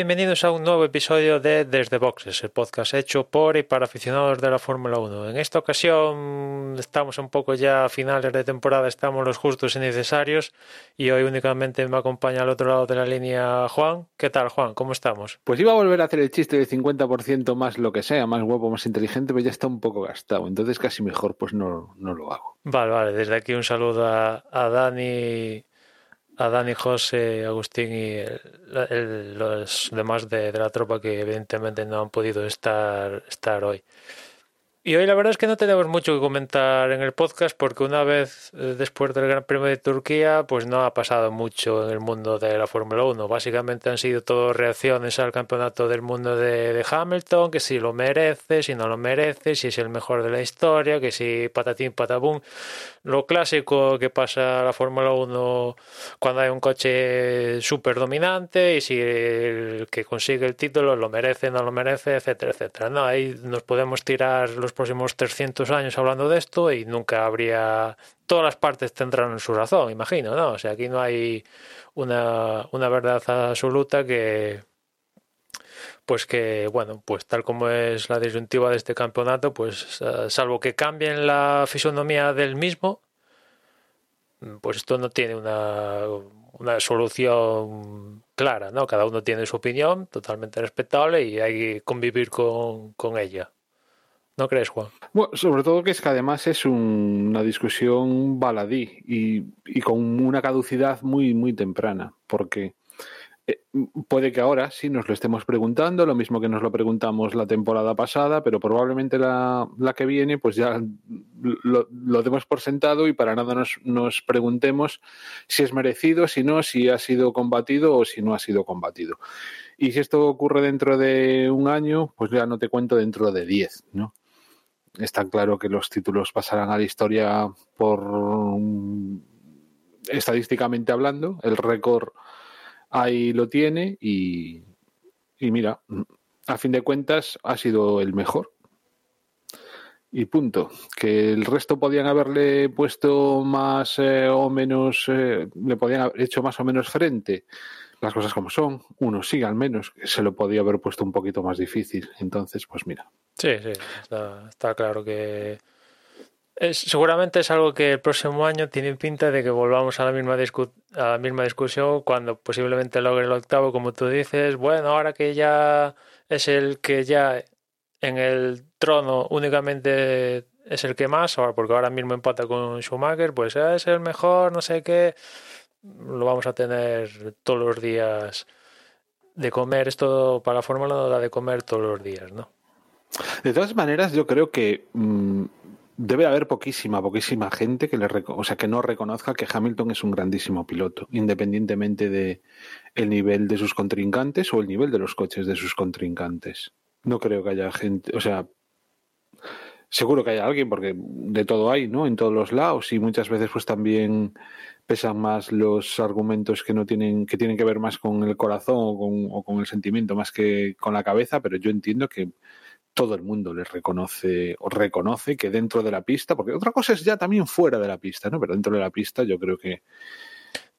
bienvenidos a un nuevo episodio de Desde Boxes, el podcast hecho por y para aficionados de la Fórmula 1. En esta ocasión estamos un poco ya a finales de temporada, estamos los justos y necesarios y hoy únicamente me acompaña al otro lado de la línea Juan. ¿Qué tal Juan? ¿Cómo estamos? Pues iba a volver a hacer el chiste de 50% más lo que sea, más guapo, más inteligente, pero ya está un poco gastado, entonces casi mejor pues no, no lo hago. Vale, vale, desde aquí un saludo a, a Dani a Dani, José, Agustín y el, los demás de, de, la tropa que evidentemente no han podido estar, estar hoy. Y hoy la verdad es que no tenemos mucho que comentar en el podcast porque una vez eh, después del Gran Premio de Turquía pues no ha pasado mucho en el mundo de la Fórmula 1. Básicamente han sido todo reacciones al campeonato del mundo de, de, Hamilton, que si lo merece, si no lo merece, si es el mejor de la historia, que si patatín patabum. Lo clásico que pasa a la Fórmula 1 cuando hay un coche súper dominante y si el que consigue el título lo merece, no lo merece, etcétera, etcétera. No, ahí nos podemos tirar los próximos 300 años hablando de esto y nunca habría... Todas las partes tendrán su razón, imagino, ¿no? O sea, aquí no hay una, una verdad absoluta que... Pues que, bueno, pues tal como es la disyuntiva de este campeonato, pues uh, salvo que cambien la fisonomía del mismo, pues esto no tiene una, una solución clara, ¿no? Cada uno tiene su opinión, totalmente respetable, y hay que convivir con, con ella. ¿No crees, Juan? Bueno, sobre todo que es que además es un, una discusión baladí y, y, con una caducidad muy, muy temprana, porque eh, puede que ahora sí nos lo estemos preguntando, lo mismo que nos lo preguntamos la temporada pasada, pero probablemente la, la que viene, pues ya lo, lo, demos por sentado y para nada nos, nos preguntemos si es merecido, si no, si ha sido combatido o si no ha sido combatido. Y si esto ocurre dentro de un año, pues ya no te cuento dentro de diez, ¿no? Está claro que los títulos pasarán a la historia por estadísticamente hablando, el récord ahí lo tiene y, y, mira, a fin de cuentas ha sido el mejor. Y punto. Que el resto podían haberle puesto más eh, o menos, eh, le podían haber hecho más o menos frente. Las cosas como son, uno sí al menos, se lo podía haber puesto un poquito más difícil. Entonces, pues mira, Sí, sí, está, está claro que es, seguramente es algo que el próximo año tiene pinta de que volvamos a la misma discu a la misma discusión cuando posiblemente logre el octavo, como tú dices. Bueno, ahora que ya es el que ya en el trono únicamente es el que más, porque ahora mismo empata con Schumacher, pues es el mejor, no sé qué. Lo vamos a tener todos los días de comer. Esto para la Fórmula no da de comer todos los días, ¿no? De todas maneras, yo creo que mmm, debe haber poquísima, poquísima gente que le o sea que no reconozca que Hamilton es un grandísimo piloto, independientemente de el nivel de sus contrincantes o el nivel de los coches de sus contrincantes. No creo que haya gente, o sea, seguro que haya alguien, porque de todo hay, ¿no? En todos los lados, y muchas veces, pues también pesan más los argumentos que no tienen, que tienen que ver más con el corazón o con, el sentimiento, más que con la cabeza, pero yo entiendo que todo el mundo les reconoce o reconoce que dentro de la pista, porque otra cosa es ya también fuera de la pista, ¿no? Pero dentro de la pista yo creo que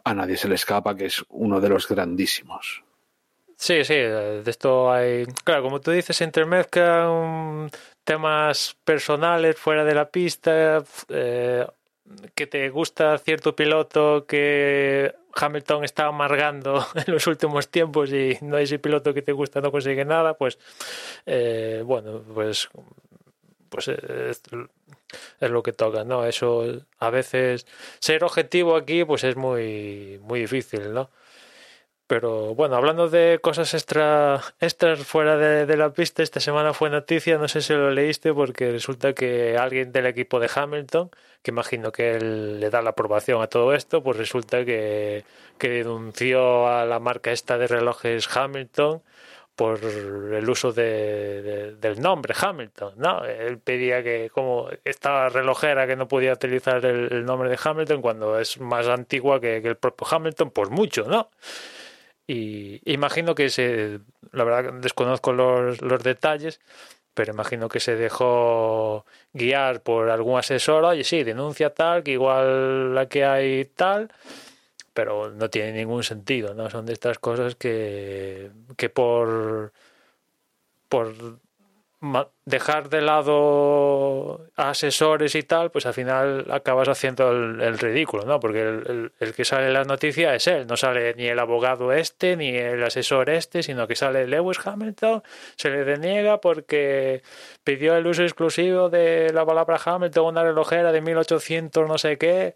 a nadie se le escapa que es uno de los grandísimos. Sí, sí, de esto hay, claro, como tú dices, intermezclan temas personales fuera de la pista, eh, que te gusta cierto piloto que Hamilton está amargando en los últimos tiempos y no ese piloto que te gusta, no consigue nada, pues eh, bueno, pues pues es, es, lo que toca, ¿no? Eso a veces ser objetivo aquí pues es muy muy difícil, ¿no? Pero bueno, hablando de cosas extra, extras fuera de, la pista, esta semana fue noticia, no sé si lo leíste, porque resulta que alguien del equipo de Hamilton, que imagino que él le da la aprobación a todo esto, pues resulta que, que denunció a la marca esta de relojes Hamilton por el uso de, del nombre Hamilton, ¿no? Él pedía que como estaba relojera que no podía utilizar el, nombre de Hamilton cuando es más antigua que, el propio Hamilton, por mucho, ¿no? Y imagino que se, la verdad desconozco los, los detalles, pero imagino que se dejó guiar por algún asesor, oye, sí, denuncia tal, que igual la que hay tal, pero no tiene ningún sentido, ¿no? Son de estas cosas que, que por, por dejar de lado asesores y tal, pues al final acabas haciendo el, ridículo, ¿no? Porque el, el, que sale en la noticia es él, no sale ni el abogado este, ni el asesor este, sino que sale Lewis Hamilton, se le deniega porque pidió el uso exclusivo de la palabra Hamilton, una relojera de 1800 no sé qué.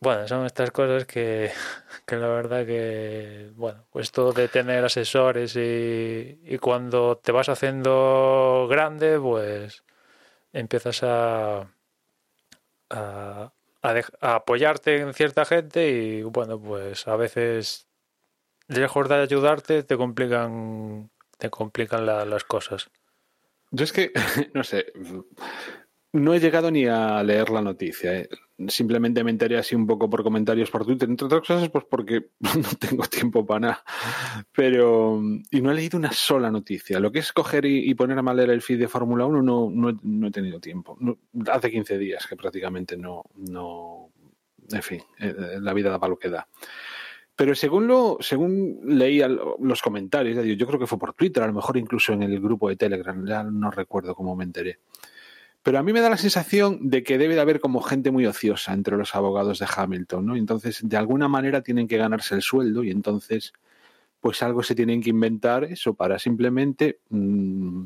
Bueno, son estas cosas que, que la verdad que, bueno, pues todo de tener asesores y, cuando te vas haciendo grande, pues empiezas a, a, a, apoyarte en cierta gente y, bueno, pues a veces, lejos de ayudarte, te complican, te complican las cosas. Yo es que, no sé, no he llegado ni a leer la noticia. ¿eh? Simplemente me enteré así un poco por comentarios por Twitter, entre otras cosas, pues porque no tengo tiempo para nada. Pero. Y no he leído una sola noticia. Lo que es coger y, poner a mal leer el feed de Fórmula 1 no, no, he tenido tiempo. hace 15 días que prácticamente no. no en fin, eh, eh, la vida da para lo que da. Pero según lo, según leí los comentarios, yo creo que fue por Twitter, a lo mejor incluso en el grupo de Telegram, ya no recuerdo cómo me enteré. Pero a mí me da la sensación de que debe de haber como gente muy ociosa entre los abogados de Hamilton, ¿no? Entonces, de alguna manera tienen que ganarse el sueldo y entonces, pues algo se tienen que inventar eso para simplemente mm,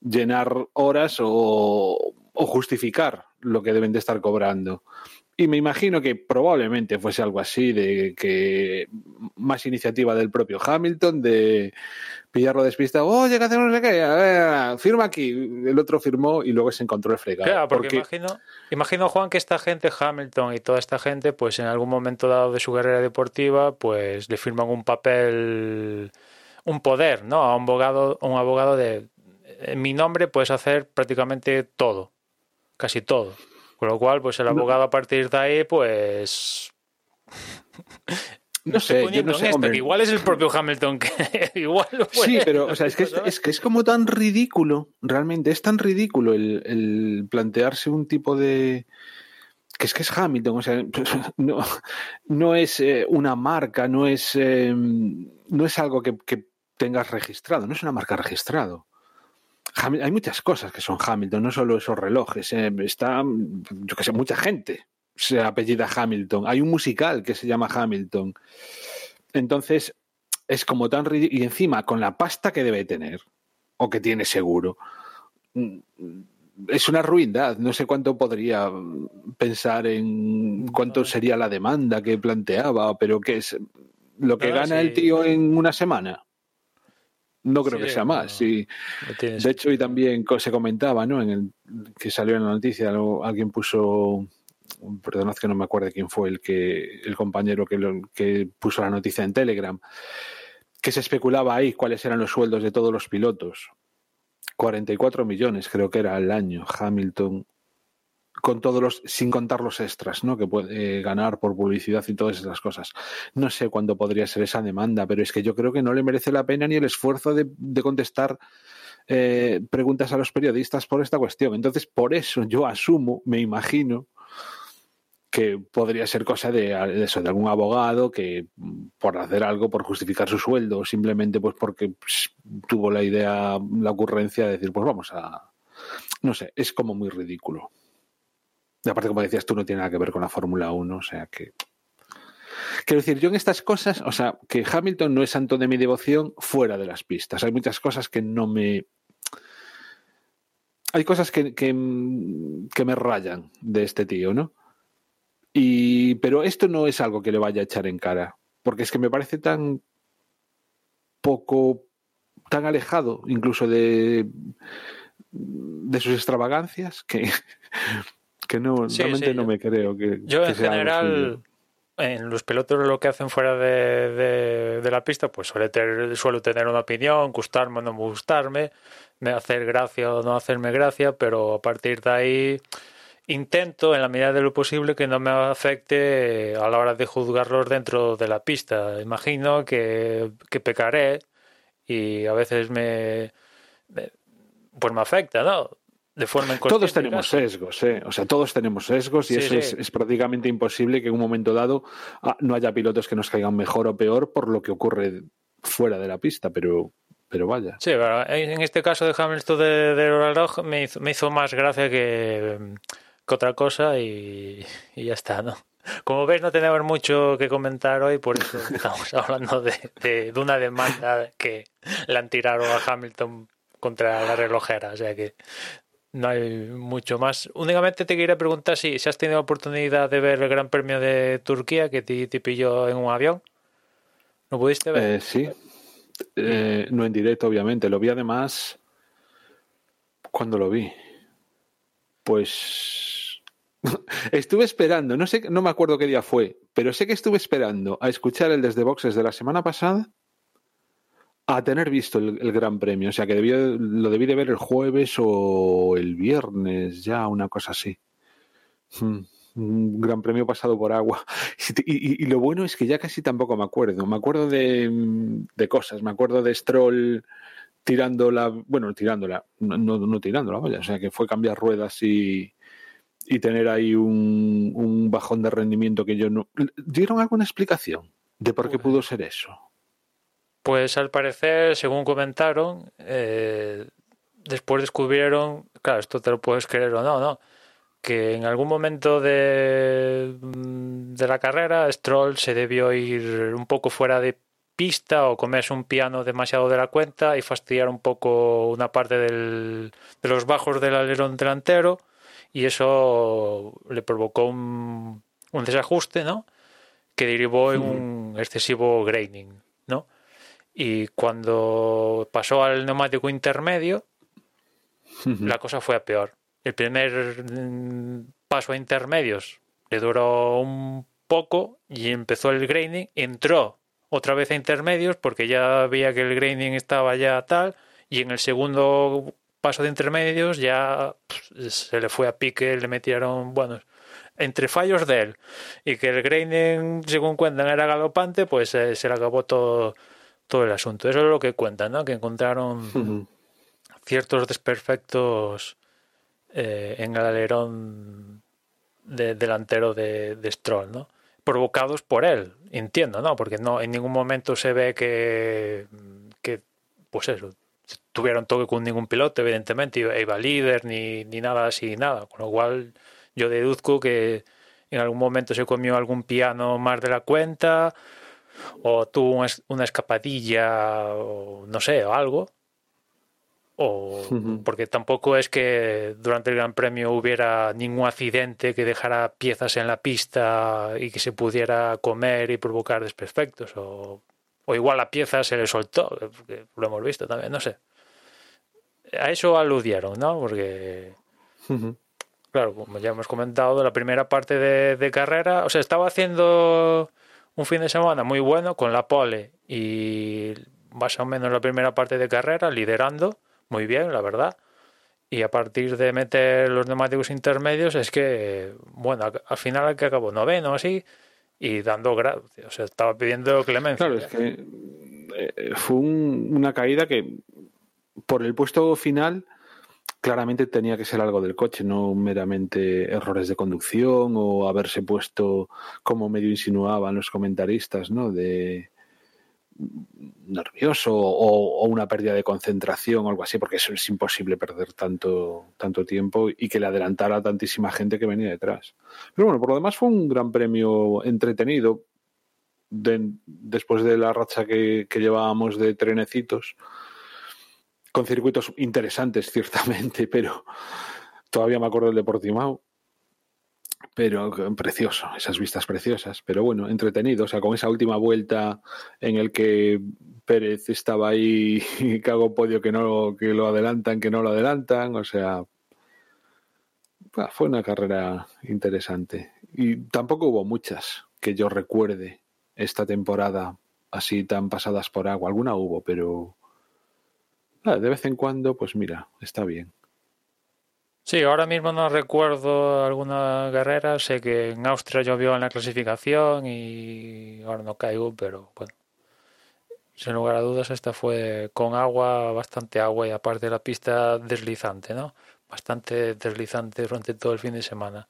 llenar horas o, o justificar lo que deben de estar cobrando. Y me imagino que probablemente fuese algo así, de que más iniciativa del propio Hamilton, de pillarlo despistado, oye, que hacemos no sé qué, a ver, firma aquí. El otro firmó y luego se encontró el fregado. Claro, porque, Imagino, imagino, Juan, que esta gente, Hamilton y toda esta gente, pues en algún momento dado de su carrera deportiva, pues le firman un papel, un poder, ¿no? A un abogado, un abogado de, en mi nombre puedes hacer prácticamente todo, casi todo. Con lo cual, pues el abogado a partir de ahí, pues. No sé, yo no sé, igual es el propio Hamilton que igual Sí, pero o sea, es, que es, que es como tan ridículo, realmente es tan ridículo el, plantearse un tipo de que es que es Hamilton, o sea, no, no es eh, una marca, no es em, no es algo que, que tengas registrado, no es una marca registrado hay muchas cosas que son Hamilton, no solo esos relojes. Eh, está, yo que sé, mucha gente se apellida Hamilton. Hay un musical que se llama Hamilton. Entonces, es como tan ridículo. Y encima, con la pasta que debe tener, o que tiene seguro, mm, es una ruindad. No sé cuánto podría pensar en cuánto sería la demanda que planteaba, pero que es lo que gana el tío en una semana. No creo que sea más. Sí. De hecho, y también se comentaba, ¿no? En el que salió en la noticia, alguien puso, perdonad que no me acuerdo quién fue el que el compañero que, que puso la noticia en Telegram, que se especulaba ahí cuáles eran los sueldos de todos los pilotos. 44 millones creo que era al año. Hamilton, con todos los, sin contar los extras, ¿no? Que puede ganar por publicidad y todas esas cosas. No sé cuándo podría ser esa demanda, pero es que yo creo que no le merece la pena ni el esfuerzo de, contestar eh, preguntas a los periodistas por esta cuestión. Entonces, por eso yo asumo, me imagino, que podría ser cosa de, eso, de algún abogado que por hacer algo, por justificar su sueldo, simplemente pues porque tuvo la idea, la ocurrencia de decir, pues vamos a. No sé, es como muy ridículo. Y aparte, como decías tú, no tiene nada que ver con la Fórmula 1, o sea que... Quiero decir, yo en estas cosas, o sea, que Hamilton no es santo de mi devoción fuera de las pistas. Hay muchas cosas que no me... Hay cosas que, que, me rayan de este tío, ¿no? Y, pero esto no es algo que le vaya a echar en cara, porque es que me parece tan poco, tan alejado incluso de, de sus extravagancias que, que no, realmente no me creo que. Yo en general, en los pilotos lo que hacen fuera de, de, la pista, pues suele tener, suelo tener una opinión, gustarme o no gustarme, me hacer gracia o no hacerme gracia, pero a partir de ahí intento, en la medida de lo posible, que no me afecte a la hora de juzgarlos dentro de la pista. Imagino que, que pecaré y a veces me, pues me afecta, ¿no? De forma Todos tenemos sesgos, ¿eh? O sea, todos tenemos sesgos y eso Es, prácticamente imposible que en un momento dado ah, no haya pilotos que nos caigan mejor o peor por lo que ocurre fuera de la pista, pero, pero vaya. Sí, en este caso de Hamilton de, de reloj me hizo, me hizo más gracia que, que otra cosa y, y, ya está, ¿no? Como veis, no tenemos mucho que comentar hoy, por eso estamos hablando de, de, de una demanda que le han tirado a Hamilton contra la relojera, o sea que no hay mucho más. Únicamente te quería preguntar si, has tenido la oportunidad de ver el Gran Premio de Turquía que te, te pilló en un avión. ¿Lo pudiste ver? Eh, sí. Eh, no en directo, obviamente. Lo vi además. cuando lo vi? Pues. estuve esperando, no sé, no me acuerdo qué día fue, pero sé que estuve esperando a escuchar el desde boxes de la semana pasada a tener visto el, Gran Premio. O sea, que lo debí de ver el jueves o el viernes, ya, una cosa así. Hmm, un Gran Premio pasado por agua. Y, lo bueno es que ya casi tampoco me acuerdo. Me acuerdo de, de cosas. Me acuerdo de Stroll tirándola, bueno, tirándola, no, no tirándola, vaya. O sea, que fue cambiar ruedas y, y tener ahí un, un bajón de rendimiento que yo no. ¿Dieron alguna explicación de por qué pudo ser eso? Pues al parecer, según comentaron, eh, después descubrieron, claro, esto te lo puedes creer o no, ¿no? Que en algún momento de, mm, de la carrera Stroll se debió ir un poco fuera de pista o comerse un piano demasiado de la cuenta y fastidiar un poco una parte del, de los bajos del alerón delantero y eso le provocó un, un desajuste, ¿no? Que derivó en un excesivo graining. Y cuando pasó al neumático intermedio, la cosa fue a peor. El primer mm, paso a intermedios le duró un poco y empezó el graining, entró otra vez a intermedios porque ya veía que el graining estaba ya tal y en el segundo paso de intermedios ya pues, se le fue a pique, le metieron, bueno, entre fallos de él y que el graining, según cuentan, era galopante, pues eh, se le acabó todo todo el asunto. Eso es lo que cuentan, ¿no? Que encontraron ciertos desperfectos eh, en el alerón delantero de, Stroll, ¿no? Provocados por él, entiendo, ¿no? Porque no en ningún momento se ve que, que pues eso, tuvieron toque con ningún piloto, evidentemente, iba líder ni, ni nada así, nada. Con lo cual yo deduzco que en algún momento se comió algún piano más de la cuenta o tuvo una escapadilla o no sé, o algo. O porque tampoco es que durante el Gran Premio hubiera ningún accidente que dejara piezas en la pista y que se pudiera comer y provocar desperfectos. O, o igual la pieza se le soltó, lo hemos visto también, no sé. A eso aludieron, ¿no? Porque, claro, como ya hemos comentado, la primera parte de, de carrera, o sea, estaba haciendo un fin de semana muy bueno con la pole y más o menos la primera parte de carrera liderando muy bien, la verdad. Y a partir de meter los neumáticos intermedios es que, bueno, al final que acabó noveno así y dando gracias, o sea, estaba pidiendo clemencia. Claro, es que eh, fue una caída que por el puesto final claramente tenía que ser algo del coche, no meramente errores de conducción o haberse puesto, como medio insinuaban los comentaristas, ¿no? De nervioso o, una pérdida de concentración o algo así, porque eso es imposible perder tanto, tanto tiempo y que le adelantara a tantísima gente que venía detrás. Pero bueno, por lo demás fue un gran premio entretenido después de la racha que, que llevábamos de trenecitos con circuitos interesantes, ciertamente, pero todavía me acuerdo del Deportimao. Pero precioso, esas vistas preciosas. Pero bueno, entretenido. O sea, con esa última vuelta en el que Pérez estaba ahí y cago podio que no que lo adelantan, que no lo adelantan. O sea, fue una carrera interesante. Y tampoco hubo muchas. que yo recuerde esta temporada así tan pasadas por agua. Alguna hubo, pero ah, de vez en cuando, pues mira, está bien. Sí, ahora mismo no recuerdo alguna carrera. Sé que en Austria llovió en la clasificación y ahora no caigo, pero bueno. Sin lugar a dudas, esta fue con agua, bastante agua y aparte la pista deslizante, ¿no? Bastante deslizante durante todo el fin de semana.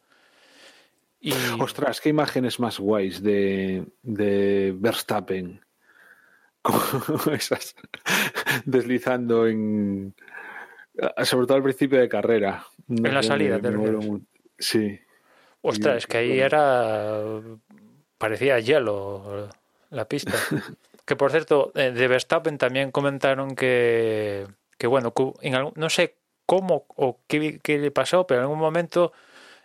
Y... Ostras, qué imágenes más guays de, de Verstappen. Como esas deslizando en. Sobre todo al principio de carrera. En la salida, Sí. Ostras, es que ahí era. parecía hielo la pista. que por cierto, eh, de Verstappen también comentaron que. que bueno, en no sé cómo o qué, qué le pasó, pero en algún momento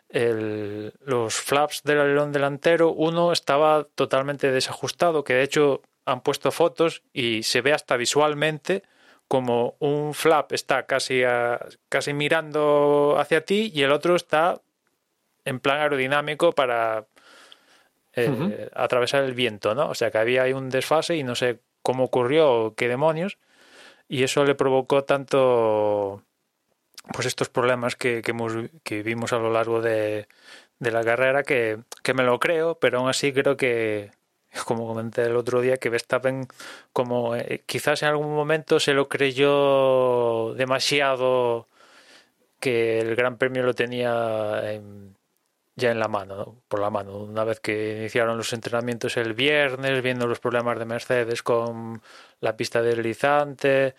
el, los flaps del alerón delantero, uno estaba totalmente desajustado, que de hecho han puesto fotos y se ve hasta visualmente como un flap está casi, casi mirando hacia ti y el otro está en plan aerodinámico para eh, atravesar el viento, ¿no? O sea que había ahí un desfase y no sé cómo ocurrió o qué demonios y eso le provocó tanto pues estos problemas que, que, vimos a lo largo de, la carrera que, me lo creo, pero aún así creo que, como comenté el otro día, que Verstappen como eh, quizás en algún momento se lo creyó demasiado que el Gran Premio lo tenía ya en la mano, por la mano. Una vez que iniciaron los entrenamientos el viernes, viendo los problemas de Mercedes con la pista deslizante,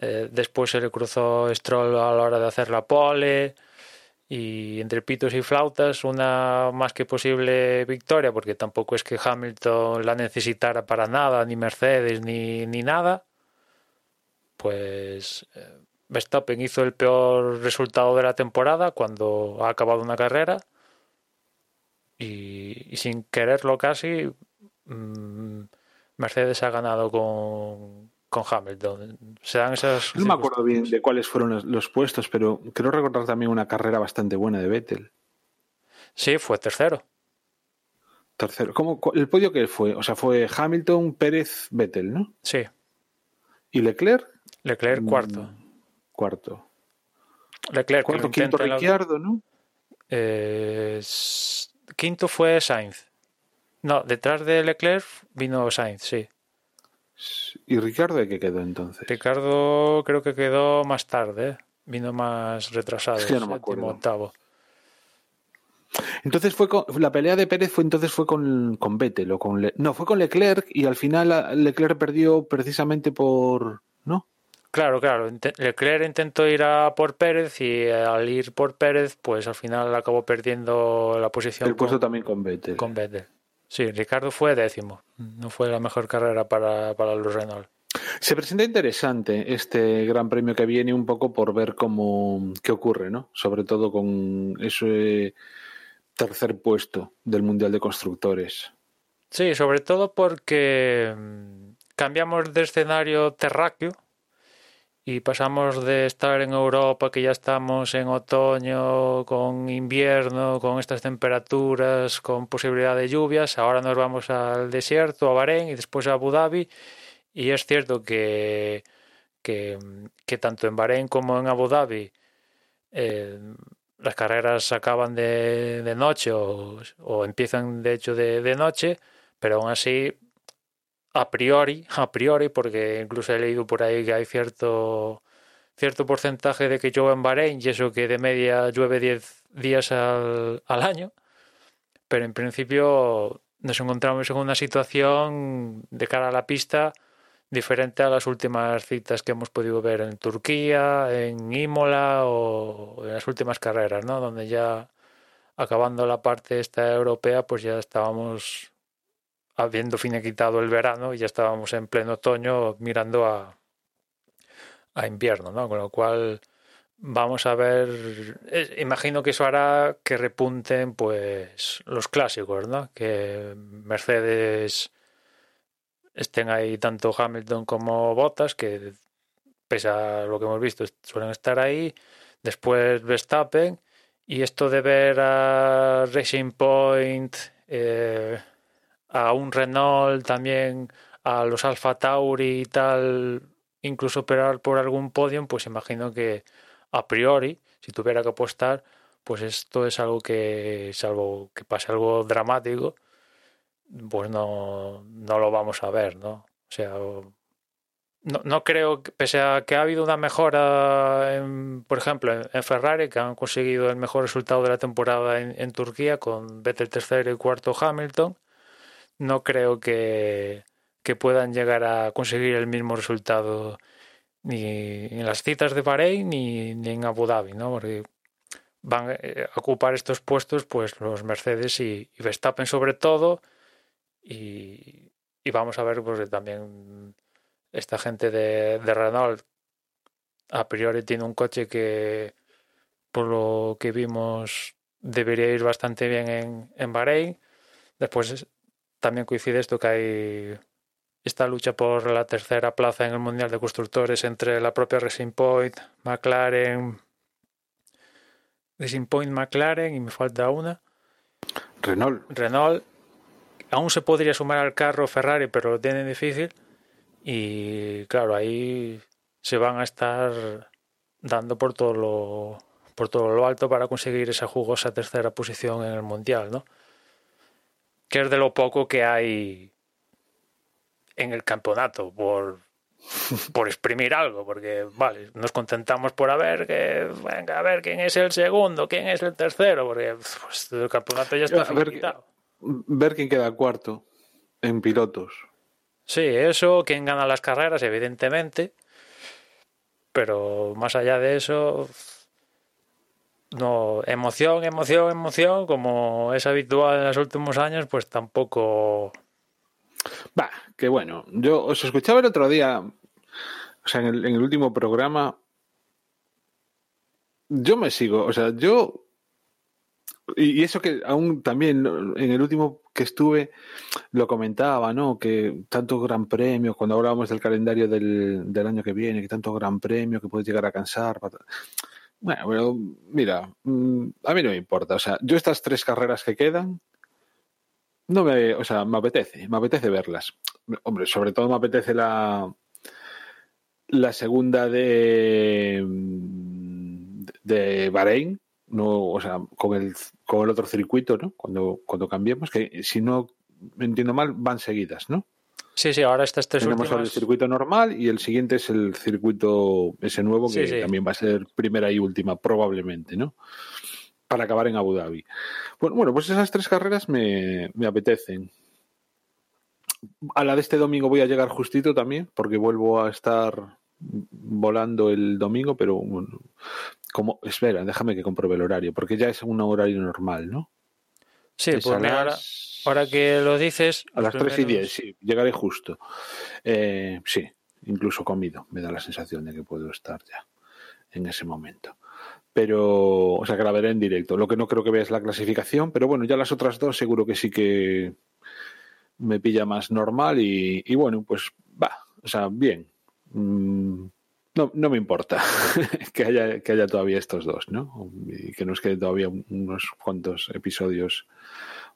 eh, después se le cruzó Stroll a la hora de hacer la pole y entre pitos y flautas una más que posible victoria porque tampoco es que Hamilton la necesitara para nada ni Mercedes ni, ni nada pues eh, Verstappen hizo el peor resultado de la temporada cuando ha acabado una carrera y, sin quererlo casi mm, Mercedes ha ganado con, con Hamilton. Se dan esas. No me acuerdo bien de cuáles fueron los, puestos, pero creo recordar también una carrera bastante buena de Vettel. Sí, fue tercero. Tercero. ¿Cómo, ¿El podio que fue? O sea, fue Hamilton, Pérez, Vettel, ¿no? Sí. ¿Y Leclerc? Leclerc mm, cuarto. Cuarto. Leclerc cuarto, quinto Ricciardo, ¿no? Eh, quinto fue Sainz. No, detrás de Leclerc vino Sainz, sí. ¿Y Ricardo de qué quedó entonces? Ricardo creo que quedó más tarde, ¿eh? vino más retrasado, es no me acuerdo. octavo. Entonces fue con, la pelea de Pérez fue entonces fue con, con Vettel o con no fue con Leclerc y al final Leclerc perdió precisamente por no claro claro Leclerc intentó ir a por Pérez y al ir por Pérez pues al final acabó perdiendo la posición el puesto también con Vettel con Vettel Sí, Ricardo fue décimo. No fue la mejor carrera para, para los Renault. Se presenta interesante este gran premio que viene un poco por ver cómo qué ocurre, ¿no? Sobre todo con ese tercer puesto del Mundial de Constructores. Sí, sobre todo porque mm, cambiamos de escenario terráqueo y pasamos de estar en Europa, que ya estamos en otoño, con invierno, con estas temperaturas, con posibilidad de lluvias, ahora nos vamos al desierto, a Bahrein y después a Abu Dhabi. Y es cierto que, que, tanto en Bahrein como en Abu Dhabi eh, las carreras acaban de, de noche o, o, empiezan de hecho de, de noche, pero aún así a priori, a priori, porque incluso he leído por ahí que hay cierto cierto porcentaje de que llueve en Bahrein y eso que de media llueve 10 días al, al año, pero en principio nos encontramos en una situación de cara a la pista diferente a las últimas citas que hemos podido ver en Turquía, en Imola o en las últimas carreras, ¿no? Donde ya acabando la parte esta europea, pues ya estábamos habiendo finiquitado el verano y ya estábamos en pleno otoño mirando a, a invierno, ¿no? Con lo cual vamos a ver, imagino que eso hará que repunten pues los clásicos, ¿no? Que Mercedes estén ahí tanto Hamilton como Bottas, que pese a lo que hemos visto suelen estar ahí, después Verstappen y esto de ver a Racing Point eh, a un Renault, también a los Alfa Tauri y tal, incluso operar por algún podium, pues imagino que a priori, si tuviera que apostar, pues esto es algo que, salvo que pase algo dramático, pues no, no lo vamos a ver, ¿no? O sea, no, no creo, que, pese a que ha habido una mejora, en, por ejemplo, en, Ferrari, que han conseguido el mejor resultado de la temporada en, Turquía, con Vettel tercero y cuarto Hamilton, no creo que, que puedan llegar a conseguir el mismo resultado ni en las citas de Bahrein ni, ni en Abu Dhabi, ¿no? Porque van a ocupar estos puestos pues los Mercedes y, y Verstappen sobre todo y, y, vamos a ver pues también esta gente de, de, Renault a priori tiene un coche que por lo que vimos debería ir bastante bien en, en Bahrein después también coincide esto que hay esta lucha por la tercera plaza en el Mundial de Constructores entre la propia Racing Point, McLaren, Racing Point, McLaren y me falta una. Renault. Renault. Aún se podría sumar al carro Ferrari, pero lo tienen difícil. Y claro, ahí se van a estar dando por todo lo por todo lo alto para conseguir esa jugosa tercera posición en el mundial, ¿no? Que es de lo poco que hay en el campeonato por, por exprimir algo, porque vale, nos contentamos por a ver que venga a ver quién es el segundo, quién es el tercero, porque pues, el campeonato ya está ver, ver quién queda cuarto en pilotos. Sí, eso, quién gana las carreras, evidentemente, pero más allá de eso, no, emoción, emoción, emoción, como es habitual en los últimos años, pues tampoco Va, que bueno, yo os escuchaba el otro día, o sea, en el, en el último programa, yo me sigo, o sea, yo y, eso que aún también en el último que estuve lo comentaba, ¿no? Que tanto gran premio, cuando hablábamos del calendario del, del año que viene, que tanto gran premio que puede llegar a cansar. Bueno, pero mira, mm, a mí no me importa. O sea, yo estas tres carreras que quedan, no me, o sea, me apetece, me apetece verlas. Hombre, sobre todo me apetece la la segunda de de Bahrein, no, o sea, con el con el otro circuito, ¿no? Cuando cuando cambiemos, que si no me entiendo mal, van seguidas, ¿no? Sí, sí, ahora estas tres Tenemos últimas... el circuito normal y el siguiente es el circuito ese nuevo que sí, sí. también va a ser primera y última, probablemente, ¿no? para acabar en Abu Dhabi. Bueno, bueno pues esas tres carreras me, me, apetecen. A la de este domingo voy a llegar justito también, porque vuelvo a estar volando el domingo, pero bueno, como espera, déjame que compruebe el horario, porque ya es un horario normal, ¿no? Sí, es pues mira, ahora, ahora, que lo dices. A las primeros... 3 y 10, sí, llegaré justo. Eh, sí, incluso comido, me da la sensación de que puedo estar ya en ese momento pero, o sea, que la veré en directo. Lo que no creo que veas la clasificación, pero bueno, ya las otras dos seguro que sí que me pilla más normal y, y bueno, pues va, o sea, bien. Mm, no, no me importa que, haya, que haya todavía estos dos, ¿no? Y que nos queden todavía unos cuantos episodios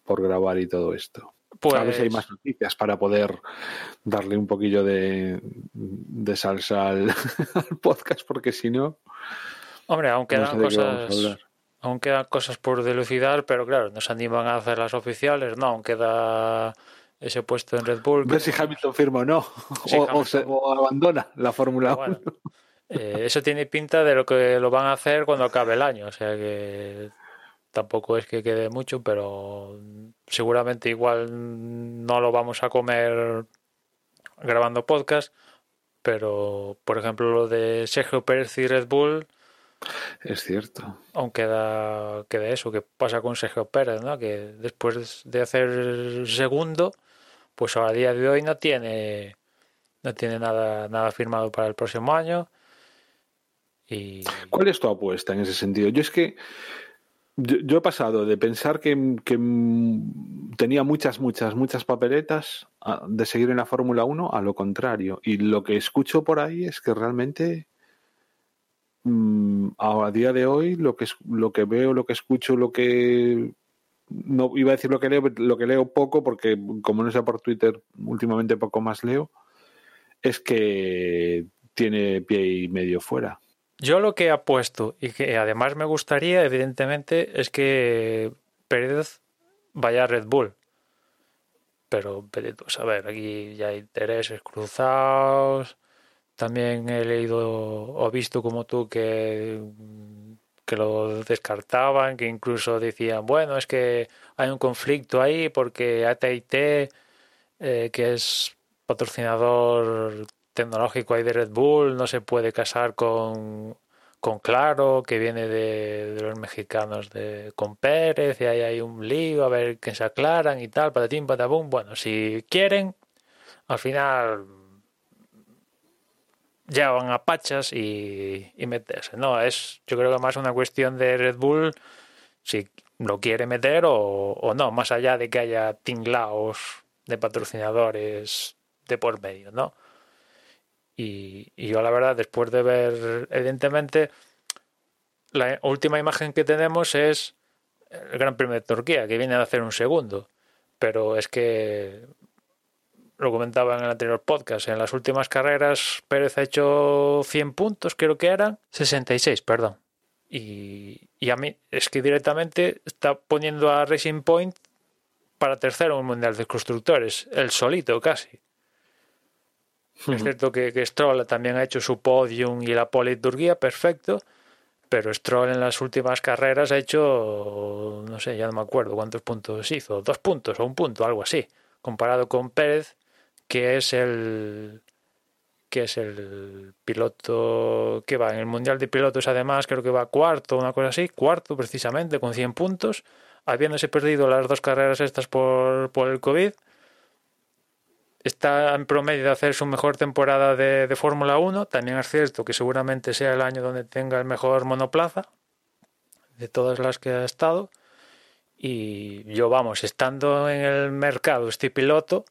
por grabar y todo esto. Pues... A ver si hay más noticias para poder darle un poquillo de, de salsa al, al podcast, porque si no. Hombre, aún quedan no cosas. Aún quedan cosas por dilucidar, pero claro, nos animan a hacer las oficiales, ¿no? Aún queda ese puesto en Red Bull. Ver si Hamilton firma o no, sí, o, Hamilton... o, se, o, abandona la Fórmula 1. Bueno, eh, eso tiene pinta de lo que lo van a hacer cuando acabe el año, o sea que tampoco es que quede mucho, pero seguramente igual no lo vamos a comer grabando podcast, pero por ejemplo lo de Sergio Pérez y Red Bull es cierto. Aún queda, queda eso, que pasa con Sergio Pérez, ¿no? Que después de hacer segundo, pues a día de hoy no tiene no tiene nada, nada firmado para el próximo año. ¿Cuál es tu apuesta en ese sentido? Yo es que yo, he pasado de pensar que, que, tenía muchas, muchas, muchas papeletas de seguir en la Fórmula 1 a lo contrario. Y lo que escucho por ahí es que realmente Mm, a día de hoy lo que lo que veo, lo que escucho, lo que no iba a decir lo que leo, lo que leo poco, porque como no sea por Twitter, últimamente poco más leo, es que tiene pie y medio fuera. Yo lo que apuesto y que además me gustaría, evidentemente, es que Pérez vaya a Red Bull. Pero, pues a ver, aquí ya hay intereses cruzados. También he leído o visto como tú que que lo descartaban, que incluso decían, bueno, es que hay un conflicto ahí porque AT&T, eh, que es patrocinador tecnológico ahí de Red Bull, no se puede casar con, con Claro, que viene de, los mexicanos de, con Pérez, y ahí hay un lío, a ver qué se aclaran y tal, patatín, patabum. Bueno, si quieren, al final llevan a pachas y, y meterse. No, es yo creo que más una cuestión de Red Bull si lo quiere meter o, no, más allá de que haya tinglaos de patrocinadores de por medio, ¿no? Y, y, yo la verdad, después de ver, evidentemente, la última imagen que tenemos es el Gran Premio de Turquía, que viene a hacer un segundo. Pero es que lo comentaba en el anterior podcast, en las últimas carreras Pérez ha hecho 100 puntos, creo que eran, 66, perdón. Y, y a mí es que directamente está poniendo a Racing Point para tercero en un Mundial de Constructores, el solito casi. Es cierto que, que, Stroll también ha hecho su podium y la politurguía, perfecto, pero Stroll en las últimas carreras ha hecho, no sé, ya no me acuerdo cuántos puntos hizo, dos puntos o un punto, algo así, comparado con Pérez, que es el que es el piloto que va en el Mundial de Pilotos, además creo que va cuarto, una cosa así, cuarto precisamente, con 100 puntos, habiéndose perdido las dos carreras estas por, por el COVID. Está en promedio de hacer su mejor temporada de, de Fórmula 1. También es cierto que seguramente sea el año donde tenga el mejor monoplaza de todas las que ha estado. Y yo, vamos, estando en el mercado este piloto,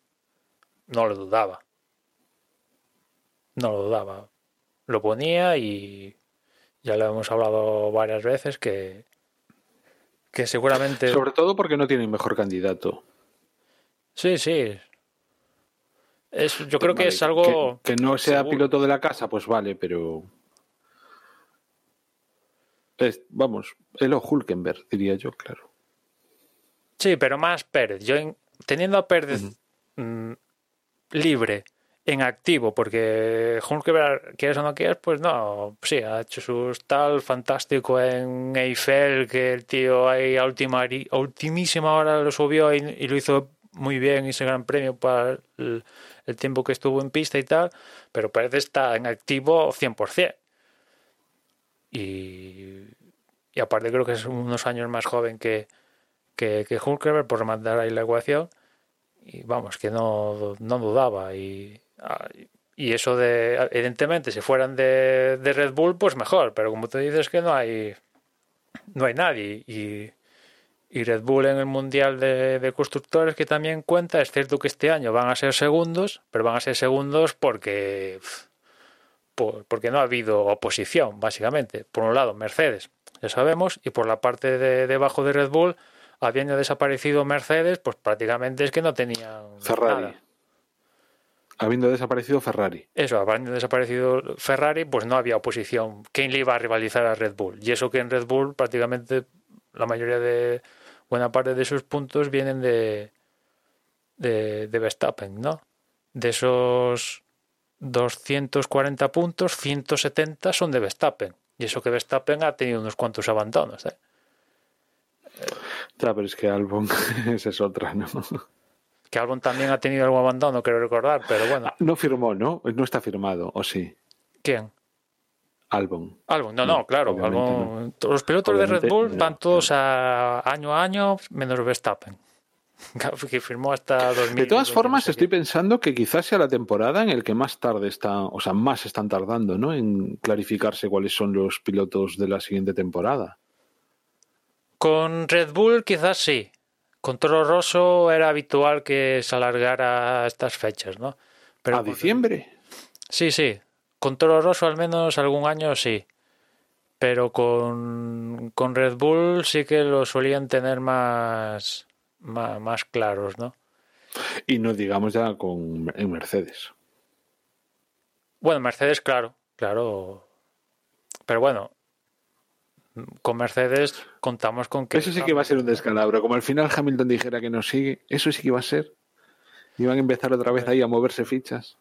no lo dudaba. No lo dudaba. Lo ponía y ya lo hemos hablado varias veces que, que seguramente... Sobre todo porque no tiene mejor candidato. Sí, sí. Es, yo creo que es algo... Que, no sea piloto de la casa, pues vale, pero... Es, vamos, Elo Hulkenberg, diría yo, claro. Sí, pero más Pérez. Yo teniendo a Pérez libre en activo, porque Hulkenberg, quieres o no quieres, pues no, sí, ha hecho su tal fantástico en Eiffel, que el tío ahí a, última, ultimísima hora lo subió y, lo hizo muy bien ese gran premio para el, tiempo que estuvo en pista y tal, pero parece está en activo 100%. Y, y aparte creo que es unos años más joven que, que, que por mandar ahí la ecuación y vamos, que no, no dudaba. Y, ah, y eso de, evidentemente, si fueran de, de, Red Bull, pues mejor, pero como te dices que no hay, no hay nadie. Y, y Red Bull en el Mundial de, de, Constructores que también cuenta, es cierto que este año van a ser segundos, pero van a ser segundos porque, por, porque no ha habido oposición, básicamente. Por un lado, Mercedes, ya sabemos, y por la parte de debajo de Red Bull, habiendo desaparecido Mercedes, pues prácticamente es que no tenían Ferrari. Nada. Habiendo desaparecido Ferrari. Eso, habiendo desaparecido Ferrari, pues no había oposición. ¿Quién le iba a rivalizar a Red Bull? Y eso que en Red Bull prácticamente la mayoría de, buena parte de sus puntos vienen de, de, de Verstappen, ¿no? De esos 240 puntos, 170 son de Verstappen. Y eso que Verstappen ha tenido unos cuantos abandonos. ¿eh? Ya, pero es que Albon, esa es otra, ¿no? Que Albon también ha tenido algún abandono, quiero recordar, pero bueno. No firmó, ¿no? No está firmado, ¿o sí? ¿Quién? Albon. Albon, no, no, claro. Albon, no. Los pilotos obviamente, de Red Bull van todos a año a año, menos Verstappen. Que firmó hasta 2000. De todas formas, estoy pensando que quizás sea la temporada en el que más tarde está, o sea, más están tardando, ¿no? En clarificarse cuáles son los pilotos de la siguiente temporada. Con Red Bull quizás sí. Con Toro Rosso era habitual que se alargara estas fechas, ¿no? Pero ¿A diciembre? Sí, sí. Con Toro Rosso al menos algún año sí. pero con, con Red Bull sí que lo solían tener más, más, más claros, ¿no? Y no digamos ya con en Mercedes. Bueno, Mercedes, claro, claro. Pero bueno, con Mercedes contamos con que... Eso sí que va a ser un descalabro. Como al final Hamilton dijera que no sigue, eso sí que va a ser. Y van a empezar otra vez ahí a moverse fichas.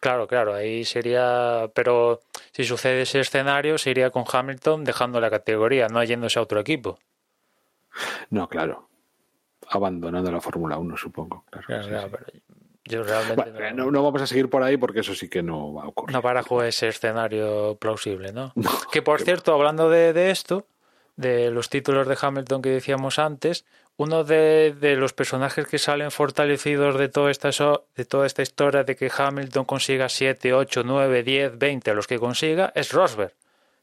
Claro, claro, ahí sería. Pero si sucede ese escenario, se iría con Hamilton dejando la categoría, no yéndose a otro equipo. No, claro. Abandonando la Fórmula 1, supongo. Claro, Claro, sí, claro, sí. pero yo realmente Bueno, no, no vamos a seguir por ahí porque eso sí que no va a ocurrir. no barajo ese escenario plausible, ¿no? No, que por cierto, hablando de, de esto, de los títulos de Hamilton que decíamos antes, uno de, de los personajes que salen fortalecidos de toda, esta, de toda esta historia de que Hamilton consiga 7, 8, 9, 10, 20, los que consiga, es Rosberg,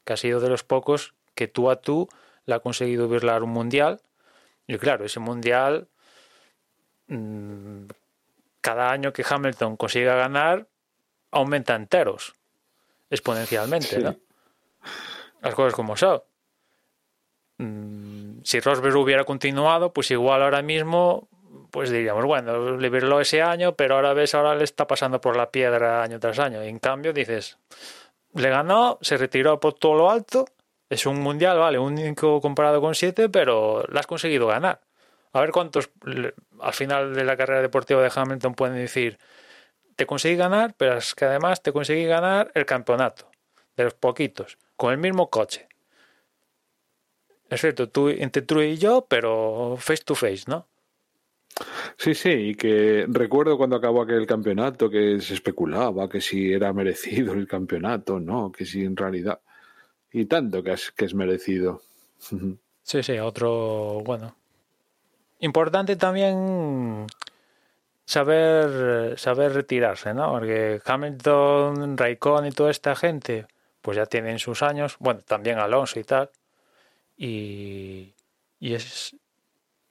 que ha sido de los pocos que tú a tú le ha conseguido virlar un mundial. Y claro, ese mundial, mm, cada año que Hamilton consiga ganar, aumenta enteros, exponencialmente, Sí. ¿no? Las cosas como son. Mm, Si Rosberg hubiera continuado, pues igual ahora mismo, pues diríamos, bueno, virló ese año, pero ahora ves, ahora le está pasando por la piedra año tras año. Y en cambio dices, le ganó, se retiró por todo lo alto, es un mundial, vale, único comparado con siete, pero la has conseguido ganar. A ver cuántos al final de la carrera deportiva de Hamilton pueden decir, te conseguí ganar, pero es que además te conseguí ganar el campeonato, de los poquitos, con el mismo coche. Es cierto, tú, entre tú y yo, pero face to face, ¿no? Sí, sí, y que recuerdo cuando acabó aquel campeonato que se especulaba que si era merecido el campeonato, no, que si en realidad. Y tanto que es, que es merecido. Sí, sí, otro, bueno. Importante también saber, saber retirarse, ¿no? Porque Hamilton, Raikkonen y toda esta gente, pues ya tienen sus años, bueno, también Alonso y tal. Y, y es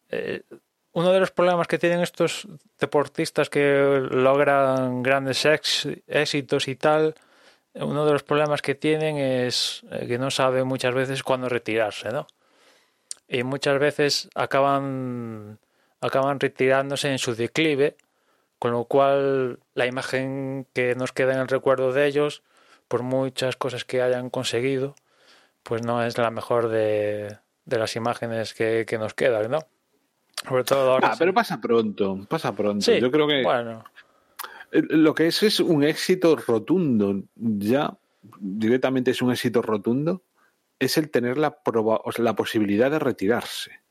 eh, uno de los problemas que tienen estos deportistas que logran grandes éxitos y tal. Uno de los problemas que tienen es eh, que no saben muchas veces cuándo retirarse, ¿no? Y muchas veces acaban acaban retirándose en su declive, con lo cual la imagen que nos queda en el recuerdo de ellos, por muchas cosas que hayan conseguido, pues no es la mejor de, de las imágenes que, que nos quedan, ¿no? Sobre todo ahora. Ah, pero pasa pronto, pasa pronto. Sí, Yo creo que bueno, lo que es es un éxito rotundo, ya directamente es un éxito rotundo, es el tener la, posibilidad de retirarse.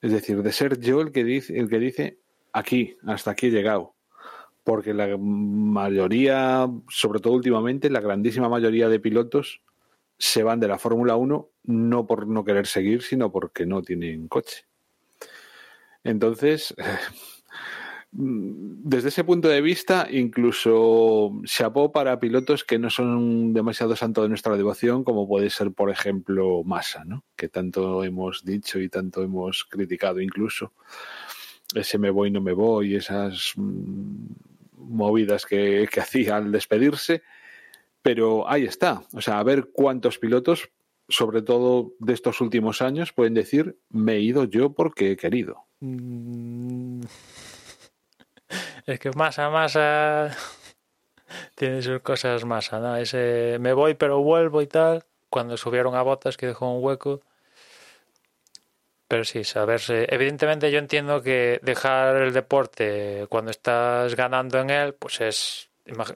Es decir, de ser yo el que dice, el que dice aquí, hasta aquí he llegado. Porque la mayoría, sobre todo últimamente, la grandísima mayoría de pilotos se van de la Fórmula 1 no por no querer seguir, sino porque no tienen coche. Entonces, desde ese punto de vista, incluso chapó para pilotos que no son demasiado santo de nuestra devoción, como puede ser, por ejemplo, Massa, ¿no? que tanto hemos dicho y tanto hemos criticado incluso. Ese me voy, no me voy, esas mm, movidas que, que hacía al despedirse. Pero ahí está. O sea, a ver cuántos pilotos, sobre todo de estos últimos años, pueden decir, me he ido yo porque he querido. mm, es que masa, masa tiene sus cosas masa, ¿no? Ese me voy pero vuelvo y tal, cuando subieron a botas que dejó un hueco. Pero sí, saberse. Evidentemente, yo entiendo que dejar el deporte cuando estás ganando en él, pues es.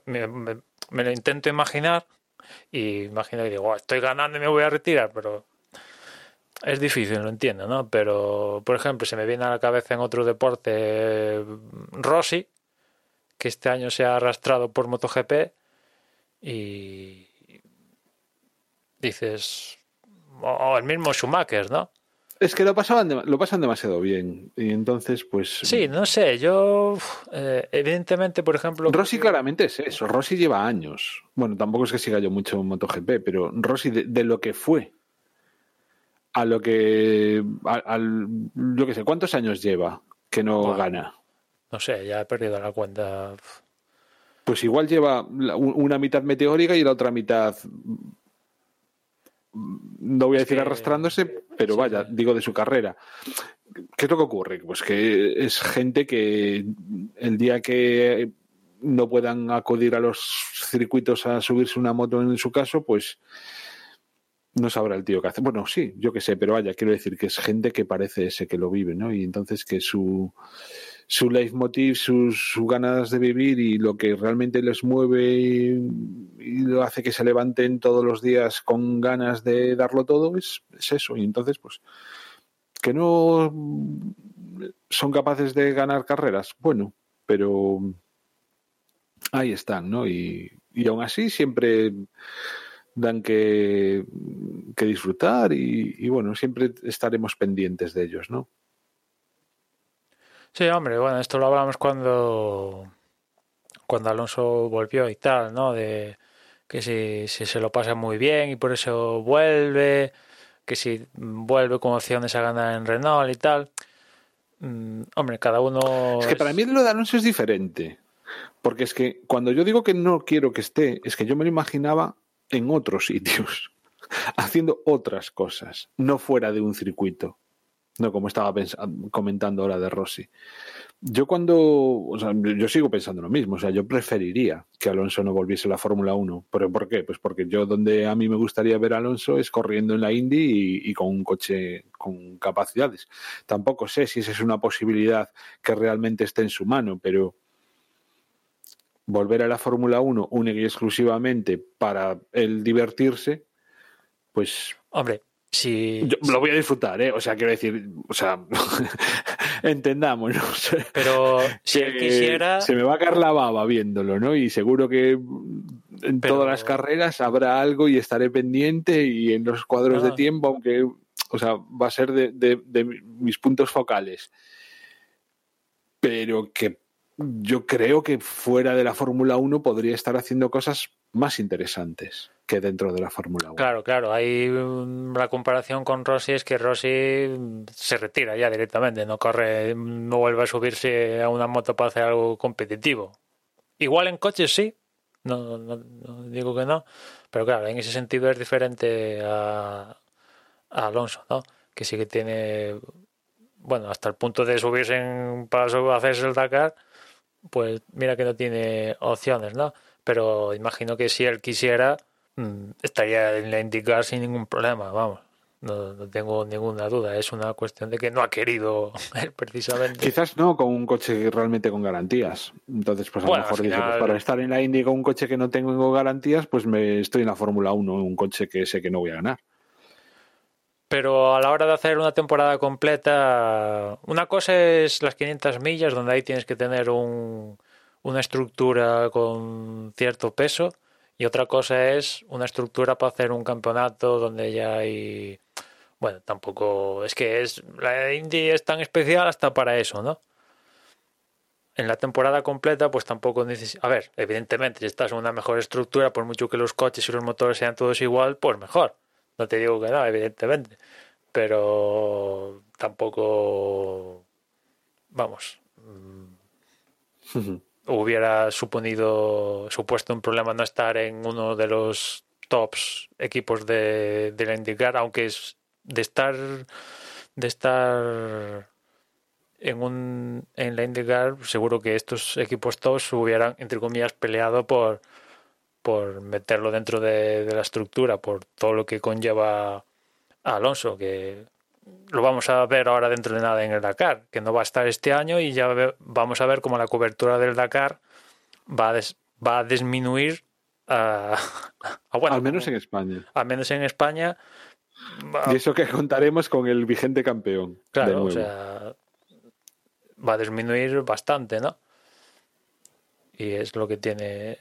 Me, lo intento imaginar y imagino que digo, "Oh, estoy ganando y me voy a retirar, pero es difícil, lo entiendo, ¿no? Pero, por ejemplo, se me viene a la cabeza en otro deporte eh, Rossi, que este año se ha arrastrado por MotoGP y dices, o el mismo Schumacher, ¿no? Es que lo, pasaban lo pasan demasiado bien. Y entonces, pues. Sí, no sé, yo eh, evidentemente, por ejemplo, Rossi claramente es eso. Rossi lleva años. Bueno, tampoco es que siga yo mucho en MotoGP, pero Rossi de, de lo que fue a lo que. a- al, yo qué sé, ¿cuántos años lleva que no gana? No sé, ya he perdido la cuenta. Pues igual lleva una mitad meteórica y la otra mitad no voy a decir arrastrándose, pero vaya, digo de su carrera. ¿Qué es lo que ocurre? Pues que es gente que el día que no puedan acudir a los circuitos a subirse una moto en su caso, pues no sabrá el tío qué hace. Bueno, sí, yo qué sé, pero vaya, quiero decir que es gente que parece ese que lo vive, ¿no? Y entonces que su, su leitmotiv, sus, ganas de vivir y lo que realmente les mueve y, lo hace que se levanten todos los días con ganas de darlo todo es, es eso. Y entonces, pues, que no son capaces de ganar carreras, bueno, pero ahí están, ¿no? Y, y aún así siempre dan que, que disfrutar y, bueno, siempre estaremos pendientes de ellos, ¿no? Sí, hombre, bueno, esto lo hablamos cuando, cuando Alonso volvió y tal, ¿no? De que si, si se lo pasa muy bien y por eso vuelve, que si vuelve con opciones a ganar en Renault y tal. Mm, hombre, cada uno... Es que para mí lo de Alonso es diferente. Porque es que cuando yo digo que no quiero que esté, es que yo me lo imaginaba en otros sitios, haciendo otras cosas, no fuera de un circuito. No como estaba comentando ahora de Rossi. Yo cuando, o sea, yo sigo pensando lo mismo, o sea, yo preferiría que Alonso no volviese a la Fórmula 1. ¿Pero por qué? Pues porque yo donde a mí me gustaría ver a Alonso es corriendo en la Indy y, y, con un coche con capacidades. Tampoco sé si esa es una posibilidad que realmente esté en su mano, pero volver a la Fórmula 1 única y exclusivamente para el divertirse, pues... Hombre, Yo lo voy a disfrutar, ¿eh? O sea, quiero decir, o sea, entendamos, ¿no? Pero si él quisiera... Se me va a caer la baba viéndolo, ¿no? Y seguro que en todas las carreras habrá algo y estaré pendiente y en los cuadros de tiempo, aunque, o sea, va a ser de, de mis puntos focales. Pero que yo creo que fuera de la Fórmula 1 podría estar haciendo cosas más interesantes que dentro de la Fórmula 1. Claro, claro. Hay la comparación con Rossi es que Rossi se retira ya directamente, no corre, no vuelve a subirse a una moto para hacer algo competitivo. Igual en coches sí, no, no, digo que no, pero claro, en ese sentido es diferente a, a Alonso, ¿no? Que sí que tiene, bueno, hasta el punto de subirse en, para hacerse el Dakar pues mira que no tiene opciones, ¿no? Pero imagino que si él quisiera, estaría en la indicar sin ningún problema, vamos. No, no, tengo ninguna duda. Es una cuestión de que no ha querido precisamente. Quizás no con un coche realmente con garantías. Entonces, pues a lo mejor dice, pues para estar en la Indy con un coche que no tengo garantías, pues me estoy en la Fórmula 1, un coche que sé que no voy a ganar. Pero a la hora de hacer una temporada completa, una cosa es las 500 millas, donde ahí tienes que tener un, una estructura con cierto peso, y otra cosa es una estructura para hacer un campeonato donde ya hay... Bueno, tampoco... Es que es la Indy es tan especial hasta para eso, ¿no? En la temporada completa, pues tampoco necesitas... A ver, evidentemente, si estás en una mejor estructura, por mucho que los coches y los motores sean todos igual, pues mejor. No te digo que no, evidentemente. Pero tampoco, vamos, mm, hubiera suponido, supuesto un problema no estar en uno de los tops equipos de, de la IndyCar, aunque es de estar de estar en un en la IndyCar seguro que estos equipos tops hubieran entre comillas peleado por por meterlo dentro de, la estructura, por todo lo que conlleva a Alonso, que lo vamos a ver ahora dentro de nada en el Dakar, que no va a estar este año y ya vamos a ver cómo la cobertura del Dakar va a, va a disminuir. al menos en España. Al menos en España. y eso que contaremos con el vigente campeón. Claro, o sea, va a disminuir bastante, ¿no? y es lo que tiene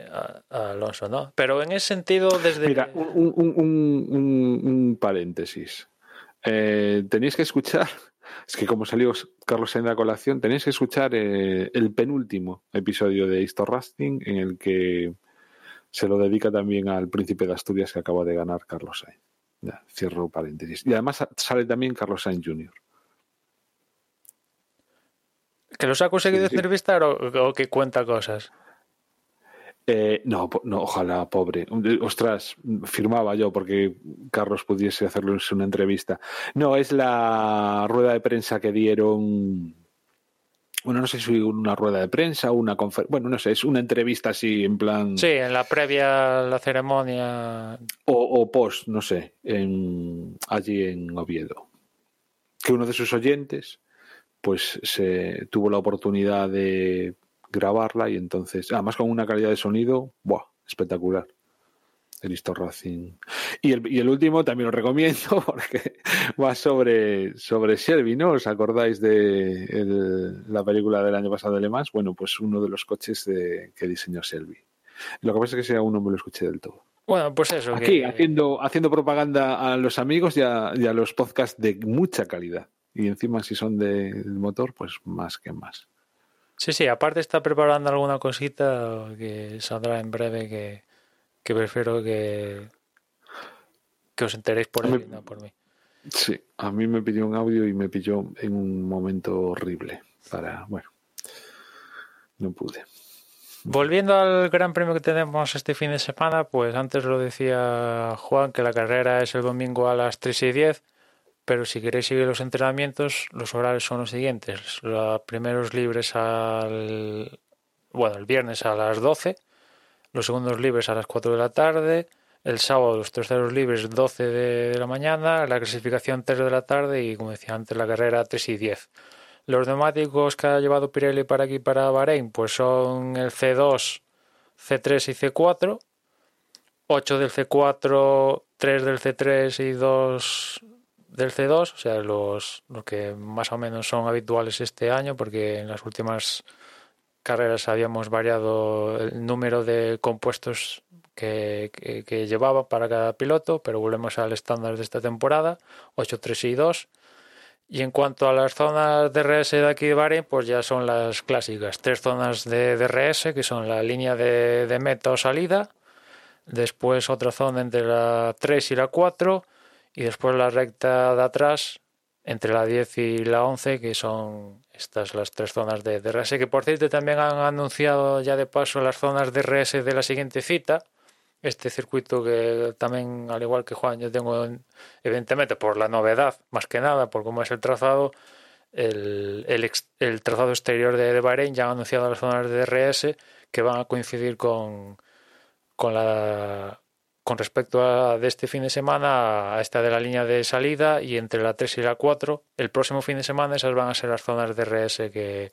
Alonso, ¿no? Pero en ese sentido, desde... Mira, un, un, paréntesis. Eh, tenéis que escuchar, es que como salió Carlos en la colación, tenéis que escuchar eh, el penúltimo episodio de Histo Rusting en el que se lo dedica también al príncipe de Asturias que acaba de ganar Carlos Sainz. Ya, cierro paréntesis. Y además sale también Carlos Sainz Jr. ¿Que los ha conseguido entrevistar o, o que cuenta cosas? Eh, no, no, ojalá, pobre. Ostras, firmaba yo porque Carlos pudiese hacerlo en una entrevista. No, es la rueda de prensa que dieron. Bueno, no sé si una rueda de prensa o una conferencia. Bueno, no sé, es una entrevista así en plan. Sí, en la previa a la ceremonia. O, post, no sé, en, allí en Oviedo. Que uno de sus oyentes, pues se tuvo la oportunidad de grabarla y entonces, además con una calidad de sonido, ¡buah! espectacular. El Racing. Y el, y el último también lo recomiendo porque va sobre, sobre Shelby, ¿no? ¿Os acordáis de la película del año pasado de Le Mans? Bueno, pues uno de los coches de, que diseñó Shelby. Lo que pasa es que si aún no me lo escuché del todo. Bueno, pues eso. Aquí, haciendo, haciendo propaganda a los amigos y a, y a, los podcasts de mucha calidad. Y encima, si son de, del motor, pues más que más. Sí, sí, aparte está preparando alguna cosita que saldrá en breve que, que prefiero que, que os enteréis por él y no por mí. Sí, a mí me pidió un audio y me pilló en un momento horrible para, bueno, no pude. Volviendo al gran premio que tenemos este fin de semana, pues antes lo decía Juan que la carrera es el domingo a las 3 y 10 pero si queréis seguir los entrenamientos, los horarios son los siguientes. Los primeros libres al. Bueno, el viernes a las 12, los segundos libres a las 4 de la tarde, el sábado los terceros libres 12 de, la mañana, la clasificación 3 de la tarde y, como decía antes, la carrera 3 y 10. Los neumáticos que ha llevado Pirelli para aquí, para Bahrein, pues son el C2, C3 y C4. 8 del C4, 3 del C3 y 2 del C2, o sea, los, que más o menos son habituales este año, porque en las últimas carreras habíamos variado el número de compuestos que, que, llevaba para cada piloto, pero volvemos al estándar de esta temporada, 8, 3 y 2. Y en cuanto a las zonas DRS de aquí de Bahrein, pues ya son las clásicas. Tres zonas de DRS, que son la línea de, de meta o salida. Después otra zona entre la 3 y la 4 y después la recta de atrás entre la 10 y la 11, que son estas las tres zonas de DRS, que por cierto también han anunciado ya de paso las zonas de DRS de la siguiente cita. Este circuito que también, al igual que Juan, yo tengo evidentemente por la novedad, más que nada, por cómo es el trazado, el, el, trazado exterior de, de, Bahrein ya ha anunciado las zonas de DRS que van a coincidir con, con la con respecto a de este fin de semana a esta de la línea de salida y entre la 3 y la 4 el próximo fin de semana esas van a ser las zonas de RS que,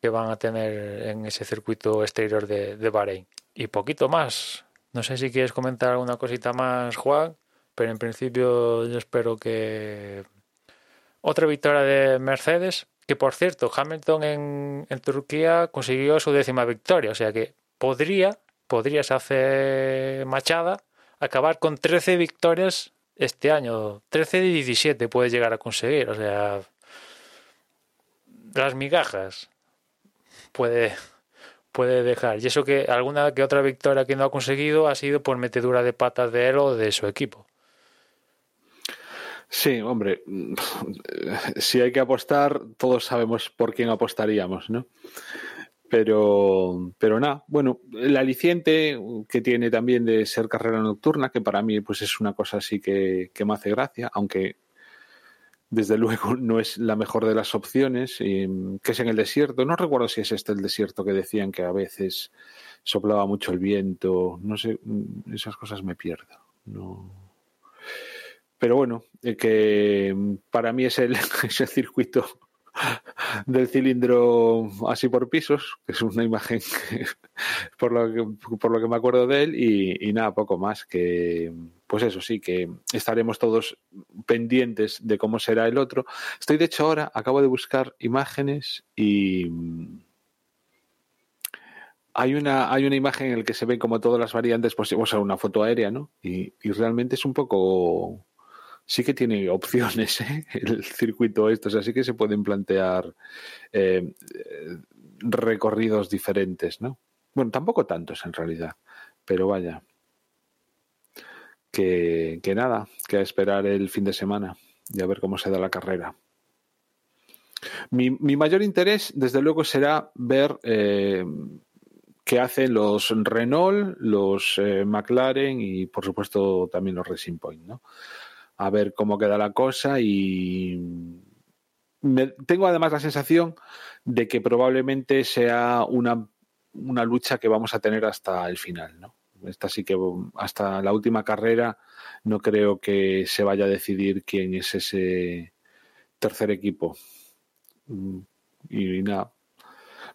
que van a tener en ese circuito exterior de, de Bahrein. Y poquito más. No sé si quieres comentar alguna cosita más Juan pero en principio yo espero que otra victoria de Mercedes que por cierto Hamilton en, en Turquía consiguió su décima victoria o sea que podría podrías hacer Machada, acabar con 13 victorias este año. 13 de 17 puedes llegar a conseguir. O sea, las migajas puede, puede dejar. Y eso que alguna que otra victoria que no ha conseguido ha sido por metedura de patas de él de su equipo. Sí, hombre, si hay que apostar, todos sabemos por quién apostaríamos, ¿no? Pero, pero nada, bueno, el aliciente que tiene también de ser carrera nocturna, que para mí pues es una cosa así que, que me hace gracia, aunque desde luego no es la mejor de las opciones, y, que es en el desierto. No recuerdo si es este el desierto que decían que a veces soplaba mucho el viento, no sé, esas cosas me pierdo. No. Pero bueno, que para mí es el, ese circuito del cilindro así por pisos, que es una imagen por, lo que, por lo que me acuerdo de él, y, nada, poco más, que pues eso sí, que estaremos todos pendientes de cómo será el otro. Estoy de hecho ahora, acabo de buscar imágenes y hay una, hay una imagen en la que se ven como todas las variantes, pues o sea, una foto aérea, ¿no? Y realmente es un poco sí que tiene opciones ¿eh? el circuito estos, así que se pueden plantear eh, recorridos diferentes, ¿no? Bueno, tampoco tantos en realidad, pero vaya. Que, nada, que a esperar el fin de semana y a ver cómo se da la carrera. Mi, mi mayor interés, desde luego, será ver eh, que hacen los Renault, los eh, McLaren y por supuesto también los Racing Point, ¿no? A ver cómo queda la cosa y tengo además la sensación de que probablemente sea una, una lucha que vamos a tener hasta el final, ¿no? Esta sí que hasta la última carrera no creo que se vaya a decidir quién es ese tercer equipo. Mm, y nada,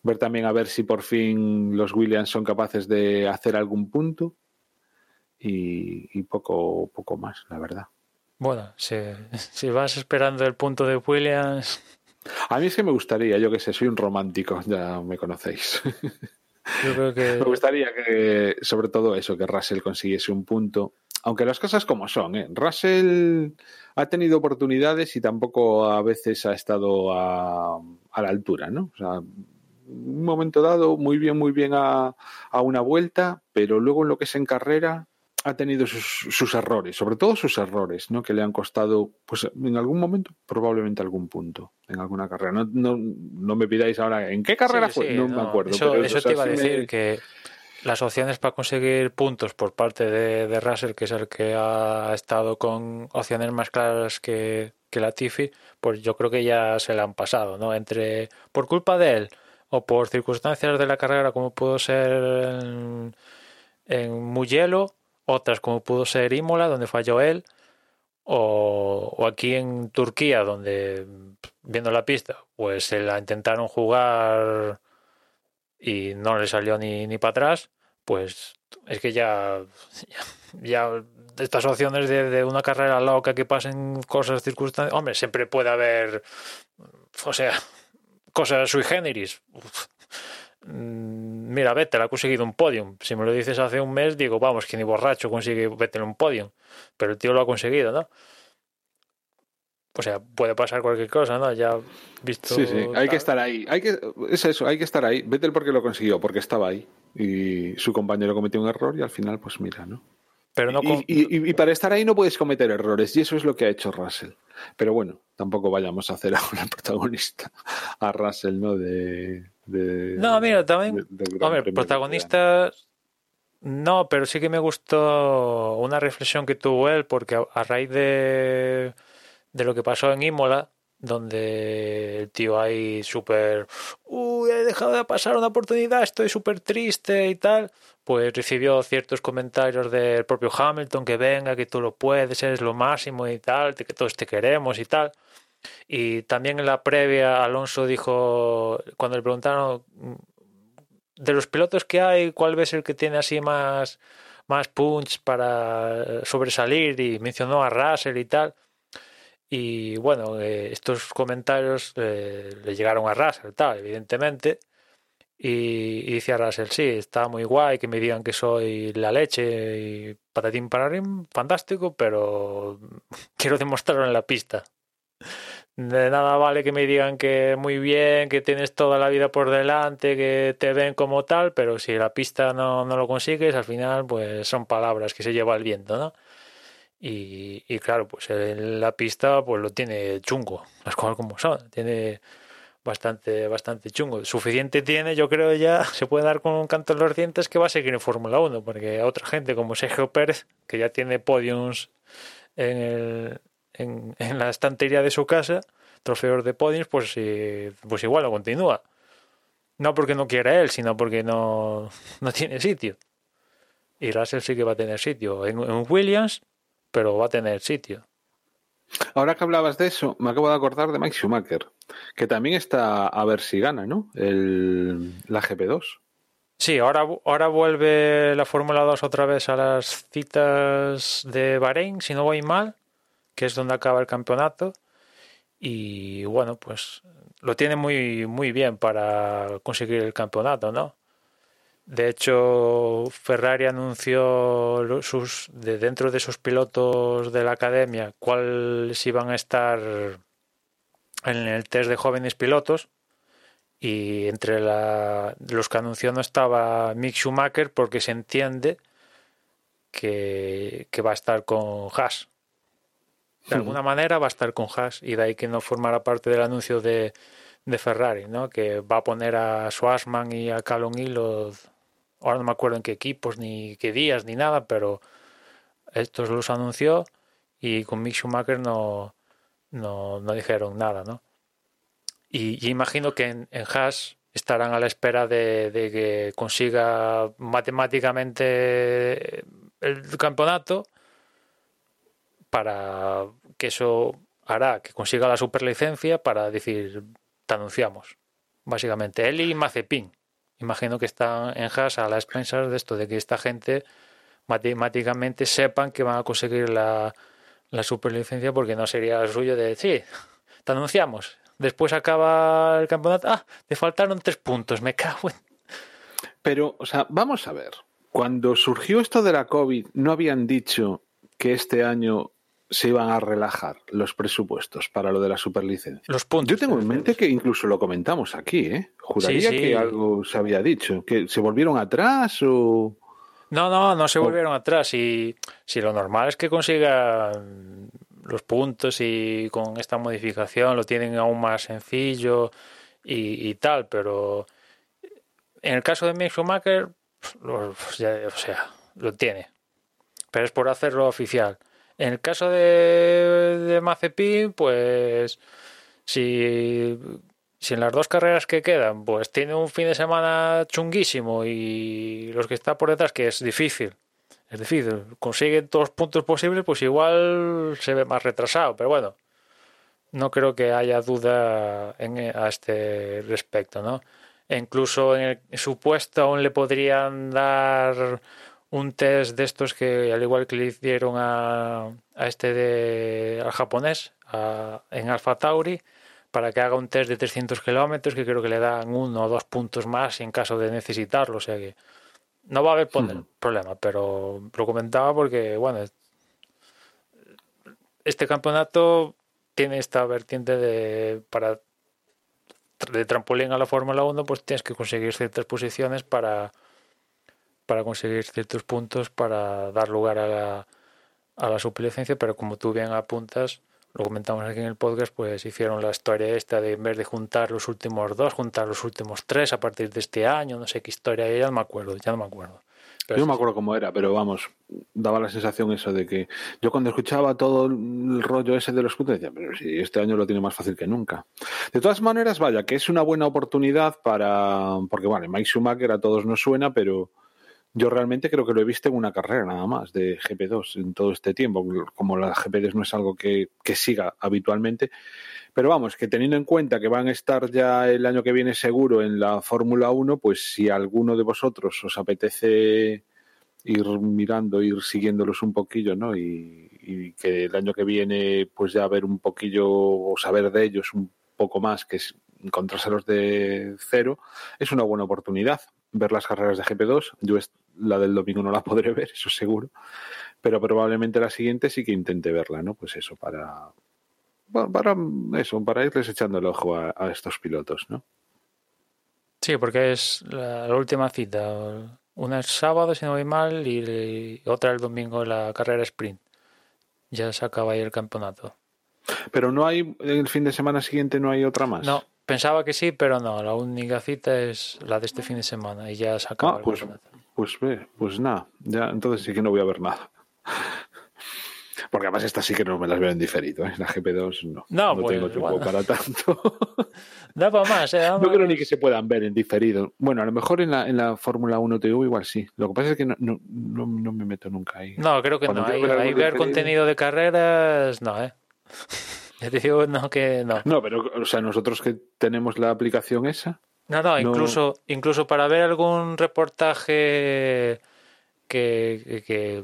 ver también a ver si por fin los Williams son capaces de hacer algún punto y, poco, poco más, la verdad. Bueno, si, si, vas esperando el punto de Williams. A mí es que me gustaría, yo que sé, soy un romántico, ya me conocéis. Yo creo que... Me gustaría que, sobre todo eso, que Russell consiguiese un punto. Aunque las cosas como son, ¿eh? Russell ha tenido oportunidades y tampoco a veces ha estado a, a la altura, ¿no? O sea, un momento dado, muy bien, muy bien a, a, una vuelta, pero luego en lo que es en carrera ha tenido sus, sus, errores, sobre todo sus errores, ¿no? Que le han costado, pues en algún momento, probablemente algún punto en alguna carrera. No, no, no me pidáis ahora en qué carrera sí, fue, sí, no, me acuerdo. Eso, pero, eso o sea, te iba a decir me- que las opciones para conseguir puntos por parte de, de Russell, que es el que ha estado con opciones más claras que, que Latifi, pues yo creo que ya se le han pasado, ¿no? Entre por culpa de él o por circunstancias de la carrera, como pudo ser en, en Mugello, otras como pudo ser Imola, donde falló él, o, o aquí en Turquía, donde viendo la pista, pues se la intentaron jugar y no le salió ni, ni para atrás, pues es que ya, ya, ya estas opciones de, una carrera loca que pasen cosas, circunstancias, hombre, siempre puede haber, o sea, cosas sui generis. Mira, Vettel ha conseguido un podium. Si me lo dices hace un mes, digo, vamos, que ni borracho consigue Vettel un podium. Pero el tío lo ha conseguido, ¿no? O sea, puede pasar cualquier cosa, ¿no? Ya visto. Sí, sí, hay que estar ahí. Hay que, es eso, hay que estar ahí. Vettel porque lo consiguió, porque estaba ahí. Y su compañero cometió un error y al final, pues mira, ¿no? Pero no y, y, y, para estar ahí no puedes cometer errores, y eso es lo que ha hecho Russell. Pero bueno, tampoco vayamos a hacer ahora el protagonista a Russell, ¿no? De. de no, mira, también. De, de hombre, protagonista. No, pero sí que me gustó una reflexión que tuvo él, porque a, a raíz de, de lo que pasó en Imola, donde el tío ahí súper, uy, he dejado de pasar una oportunidad, estoy súper triste y tal, pues recibió ciertos comentarios del propio Hamilton, que venga, que tú lo puedes, eres lo máximo y tal, que todos te queremos y tal. Y también en la previa Alonso dijo, cuando le preguntaron de los pilotos que hay, cuál ves el que tiene así más, más punch para sobresalir y mencionó a Russell y tal. Y bueno, eh, estos comentarios eh, le llegaron a Russell, tal, evidentemente. Y, y decía Russell, sí, está muy guay que me digan que soy la leche y patatín pararín, fantástico, pero quiero demostrarlo en la pista. De nada vale que me digan que muy bien, que tienes toda la vida por delante, que te ven como tal, pero si la pista no, no lo consigues, al final pues son palabras que se lleva el viento, ¿no? Y, claro, pues en la pista pues lo tiene chungo, las cosas como son, tiene bastante, bastante chungo. Suficiente tiene, yo creo ya, se puede dar con un canto en los dientes que va a seguir en Fórmula 1, porque a otra gente como Sergio Pérez, que ya tiene podiums en, el, en, en la estantería de su casa, trofeos de podiums, pues, pues igual lo continúa. No porque no quiera él, sino porque no, no tiene sitio. Y Russell sí que va a tener sitio en Williams, pero va a tener sitio. Ahora que hablabas de eso, me acabo de acordar de Mike Schumacher, que también está a ver si gana, ¿no? El, la GP2. Sí, ahora, ahora vuelve la Fórmula 2 otra vez a las citas de Bahrein, si no voy mal, que es donde acaba el campeonato. Y bueno, pues lo tiene muy, muy bien para conseguir el campeonato, ¿no? De hecho, Ferrari anunció sus, de dentro de sus pilotos de la academia cuáles iban a estar en el test de jóvenes pilotos. Y entre la, los que anunció no estaba Mick Schumacher porque se entiende que, que va a estar con Haas. De alguna manera va a estar con Haas y de ahí que no formará parte del anuncio de, de Ferrari, ¿no? que va a poner a Schwarzman y a Calon ahora no me acuerdo en qué equipos, ni qué días, ni nada, pero estos los anunció y con Mick Schumacher no, no, no dijeron nada, ¿no? Y, imagino que en, en Haas estarán a la espera de, de, que consiga matemáticamente el campeonato para que eso hará que consiga la superlicencia para decir te anunciamos básicamente él y Mazepin imagino que están en Haas a la expensas de esto de que esta gente matemáticamente sepan que van a conseguir la, la superlicencia porque no sería suyo de sí te anunciamos después acaba el campeonato. Ah, te faltaron tres puntos, me cago en. Pero, o sea, vamos a ver. Cuando surgió esto de la COVID, ¿no habían dicho que este año se iban a relajar los presupuestos para lo de la superlicencia? Los puntos. Yo tengo en mente que incluso lo comentamos aquí, ¿eh? Juraría sí, sí. que algo se había dicho. ¿Que se volvieron atrás o.? No, no, no se volvieron atrás. Y si lo normal es que consigan los puntos y con esta modificación lo tienen aún más sencillo y, y tal, pero en el caso de Mick Schumacher, lo, ya, o sea, lo tiene, pero es por hacerlo oficial. En el caso de, de pues si, en las dos carreras que quedan, pues tiene un fin de semana chunguísimo y los que está por detrás, que es difícil, es decir, consigue todos los puntos posibles, pues igual se ve más retrasado, pero bueno, no creo que haya duda en, a este respecto, ¿no? E incluso en el supuesto aún le podrían dar un test de estos que al igual que le hicieron a, a este de al japonés a, en Alpha Tauri para que haga un test de 300 kilómetros que creo que le dan uno o dos puntos más en caso de necesitarlo o sea que no va a haber hmm. problema, pero lo comentaba porque, bueno, este campeonato tiene esta vertiente de para de trampolín a la Fórmula 1, pues tienes que conseguir ciertas posiciones para para conseguir ciertos puntos para dar lugar a la, a la superlicencia, pero como tú bien apuntas, lo comentamos aquí en el podcast, pues hicieron la historia esta de en vez de juntar los últimos dos, juntar los últimos tres a partir de este año, no sé qué historia, ya no me acuerdo, ya no me acuerdo. Pero yo no me acuerdo cómo era, pero vamos, daba la sensación eso de que yo cuando escuchaba todo el rollo ese de los puntos decía, pero si este año lo tiene más fácil que nunca. De todas maneras, vaya, que es una buena oportunidad para, porque vale, Mike Schumacher a todos nos suena, pero yo realmente creo que lo he visto en una carrera nada más de GP2 en todo este tiempo, como la GP2 no es algo que, que, siga habitualmente. Pero vamos, que teniendo en cuenta que van a estar ya el año que viene seguro en la Fórmula 1, pues si alguno de vosotros os apetece ir mirando, ir siguiéndolos un poquillo, ¿no? Y, que el año que viene, pues ya ver un poquillo o saber de ellos un poco más, que es encontrárselos de cero, es una buena oportunidad ver las carreras de GP2. Yo la del domingo no la podré ver, eso seguro. Pero probablemente la siguiente sí que intente verla, ¿no? Pues eso, para. Para eso, para irles echando el ojo a, a estos pilotos, ¿no? Sí, porque es la, la, última cita. Una es sábado, si no voy mal, y, y otra el domingo la carrera sprint. Ya se acaba ahí el campeonato. Pero no hay, el fin de semana siguiente no hay otra más. No, pensaba que sí, pero no. La única cita es la de este fin de semana y ya se acaba ah, pues, el campeonato. Pues ve, pues nada, ya entonces sí que no voy a ver nada. Porque además estas sí que no me las veo en diferido, ¿eh? La GP2 no. No, no pues, tengo tiempo bueno. para tanto. da para más, ¿eh? No creo ni que se puedan ver en diferido. Bueno, a lo mejor en la, en la Fórmula 1 TV igual sí. Lo que pasa es que no, no, no, no me meto nunca ahí. No, creo que Cuando no. Ahí, ver, ahí ver contenido de carreras, no, ¿eh? Ya te digo, no, que no. No, pero, o sea, nosotros que tenemos la aplicación esa. No, no, incluso, incluso para ver algún reportaje que, que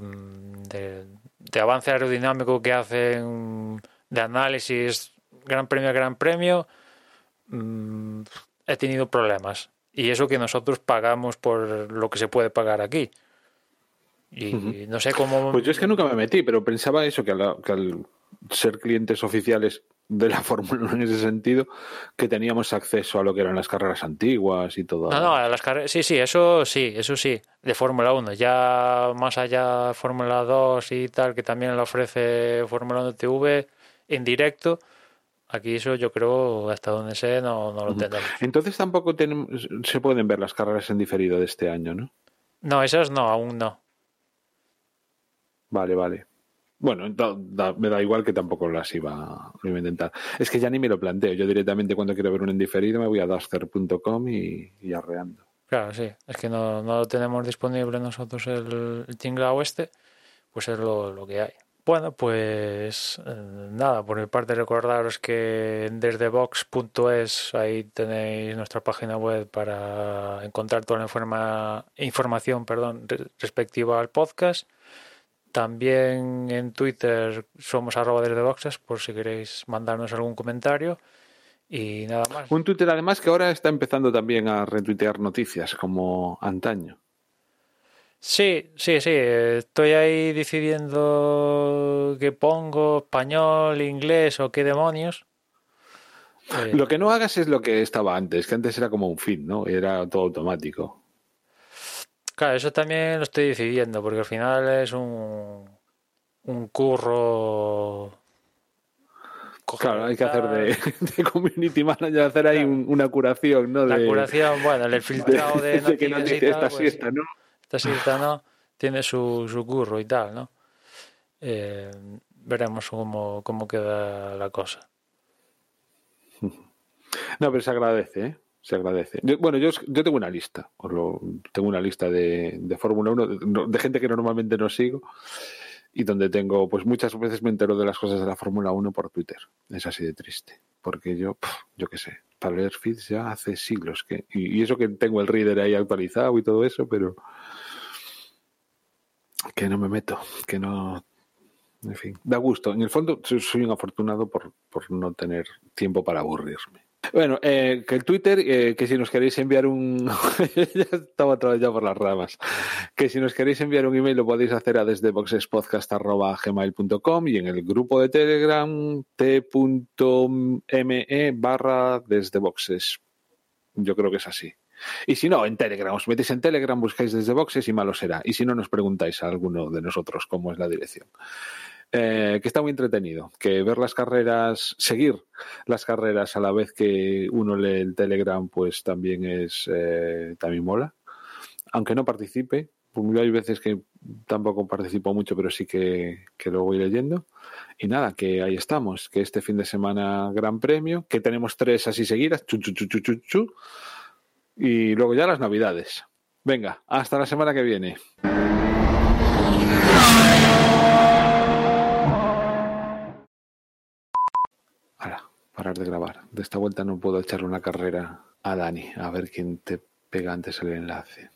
de, de, avance aerodinámico que hacen de análisis Gran Premio a Gran Premio, mmm, he tenido problemas. Y eso que nosotros pagamos por lo que se puede pagar aquí. Y uh -huh. no sé cómo. Pues yo es que nunca me metí, pero pensaba eso, que, la, que al ser clientes oficiales de la Fórmula en ese sentido, que teníamos acceso a lo que eran las carreras antiguas y todo. No, no, a las carreras, sí, sí, eso sí, eso sí, de Fórmula 1. Ya más allá Fórmula 2 y tal, que también lo ofrece Fórmula 1 TV en directo. Aquí eso yo creo, hasta donde sé, no, no lo tendremos. Entonces tampoco tenemos, se pueden ver las carreras en diferido de este año, ¿no? No, esas no, aún no. Vale, vale. Bueno, me da igual que tampoco las iba, a intentar. Es que ya ni me lo planteo. Yo directamente cuando quiero ver un indiferido me voy a duster.com y, arreando. Claro, sí. Es que no, no tenemos disponible nosotros el, el tinglao este, pues es lo, lo que hay. Bueno, pues eh, nada, por mi parte recordaros que en desdebox.es ahí tenéis nuestra página web para encontrar toda la informa- información perdón, re- respectiva al podcast. También en Twitter somos arroba desdeboxes por si queréis mandarnos algún comentario. Y nada más. Un Twitter además que ahora está empezando también a retuitear noticias como antaño. Sí, sí, sí. Estoy ahí decidiendo qué pongo, español, inglés o qué demonios. Eh, Lo que no hagas es lo que estaba antes, que antes era como un fin, ¿no? Era todo automático. Claro, eso también lo estoy decidiendo, porque al final es un, un curro. Claro, hay que hacer de, de community manager, hacer ahí un- una curación, ¿no? La de, curación, bueno, el filtrado de, de que no noticias y tal, esta pues, siesta, ¿no? esta siesta no, tiene su, su curro y tal, ¿no? Eh, veremos cómo, cómo queda la cosa. No, pero se agradece, ¿eh? Se agradece. Yo- bueno, yo, yo tengo una lista. lo- tengo una lista de, de Fórmula 1, de, gente que normalmente no sigo y donde tengo, pues muchas veces me entero de las cosas de la Fórmula 1 por Twitter. Es así de triste. Porque yo, yo qué sé, para leer feeds ya hace siglos que. Y, y eso que tengo el reader ahí actualizado y todo eso, pero. Que no me meto, que no. En fin, da gusto. En el fondo, soy un afortunado por, por no tener tiempo para aburrirme. Bueno, eh, que el Twitter, eh, que si nos queréis enviar un... ya estaba otra vez ya por las ramas. Que si nos queréis enviar un email lo podéis hacer a desdeboxespodcast.gmail.com y en el grupo de Telegram t.me barra desdeboxes. Yo creo que es así. Y si no, en Telegram, os metéis en Telegram, buscáis desde boxes y malo será. Y si no, nos preguntáis a alguno de nosotros cómo es la dirección. Eh, que está muy entretenido, que ver las carreras, seguir las carreras a la vez que uno lee el Telegram, pues también es, eh, también mola. Aunque no participe, pues yo hay veces que tampoco participo mucho, pero sí que, que lo voy leyendo. Y nada, que ahí estamos, que este fin de semana gran premio, que tenemos tres así seguidas, chu, chu, chu, y luego ya las navidades. Venga, hasta la semana que viene. Parar de grabar. De esta vuelta no puedo echarle una carrera a Dani, a ver quién te pega antes el enlace.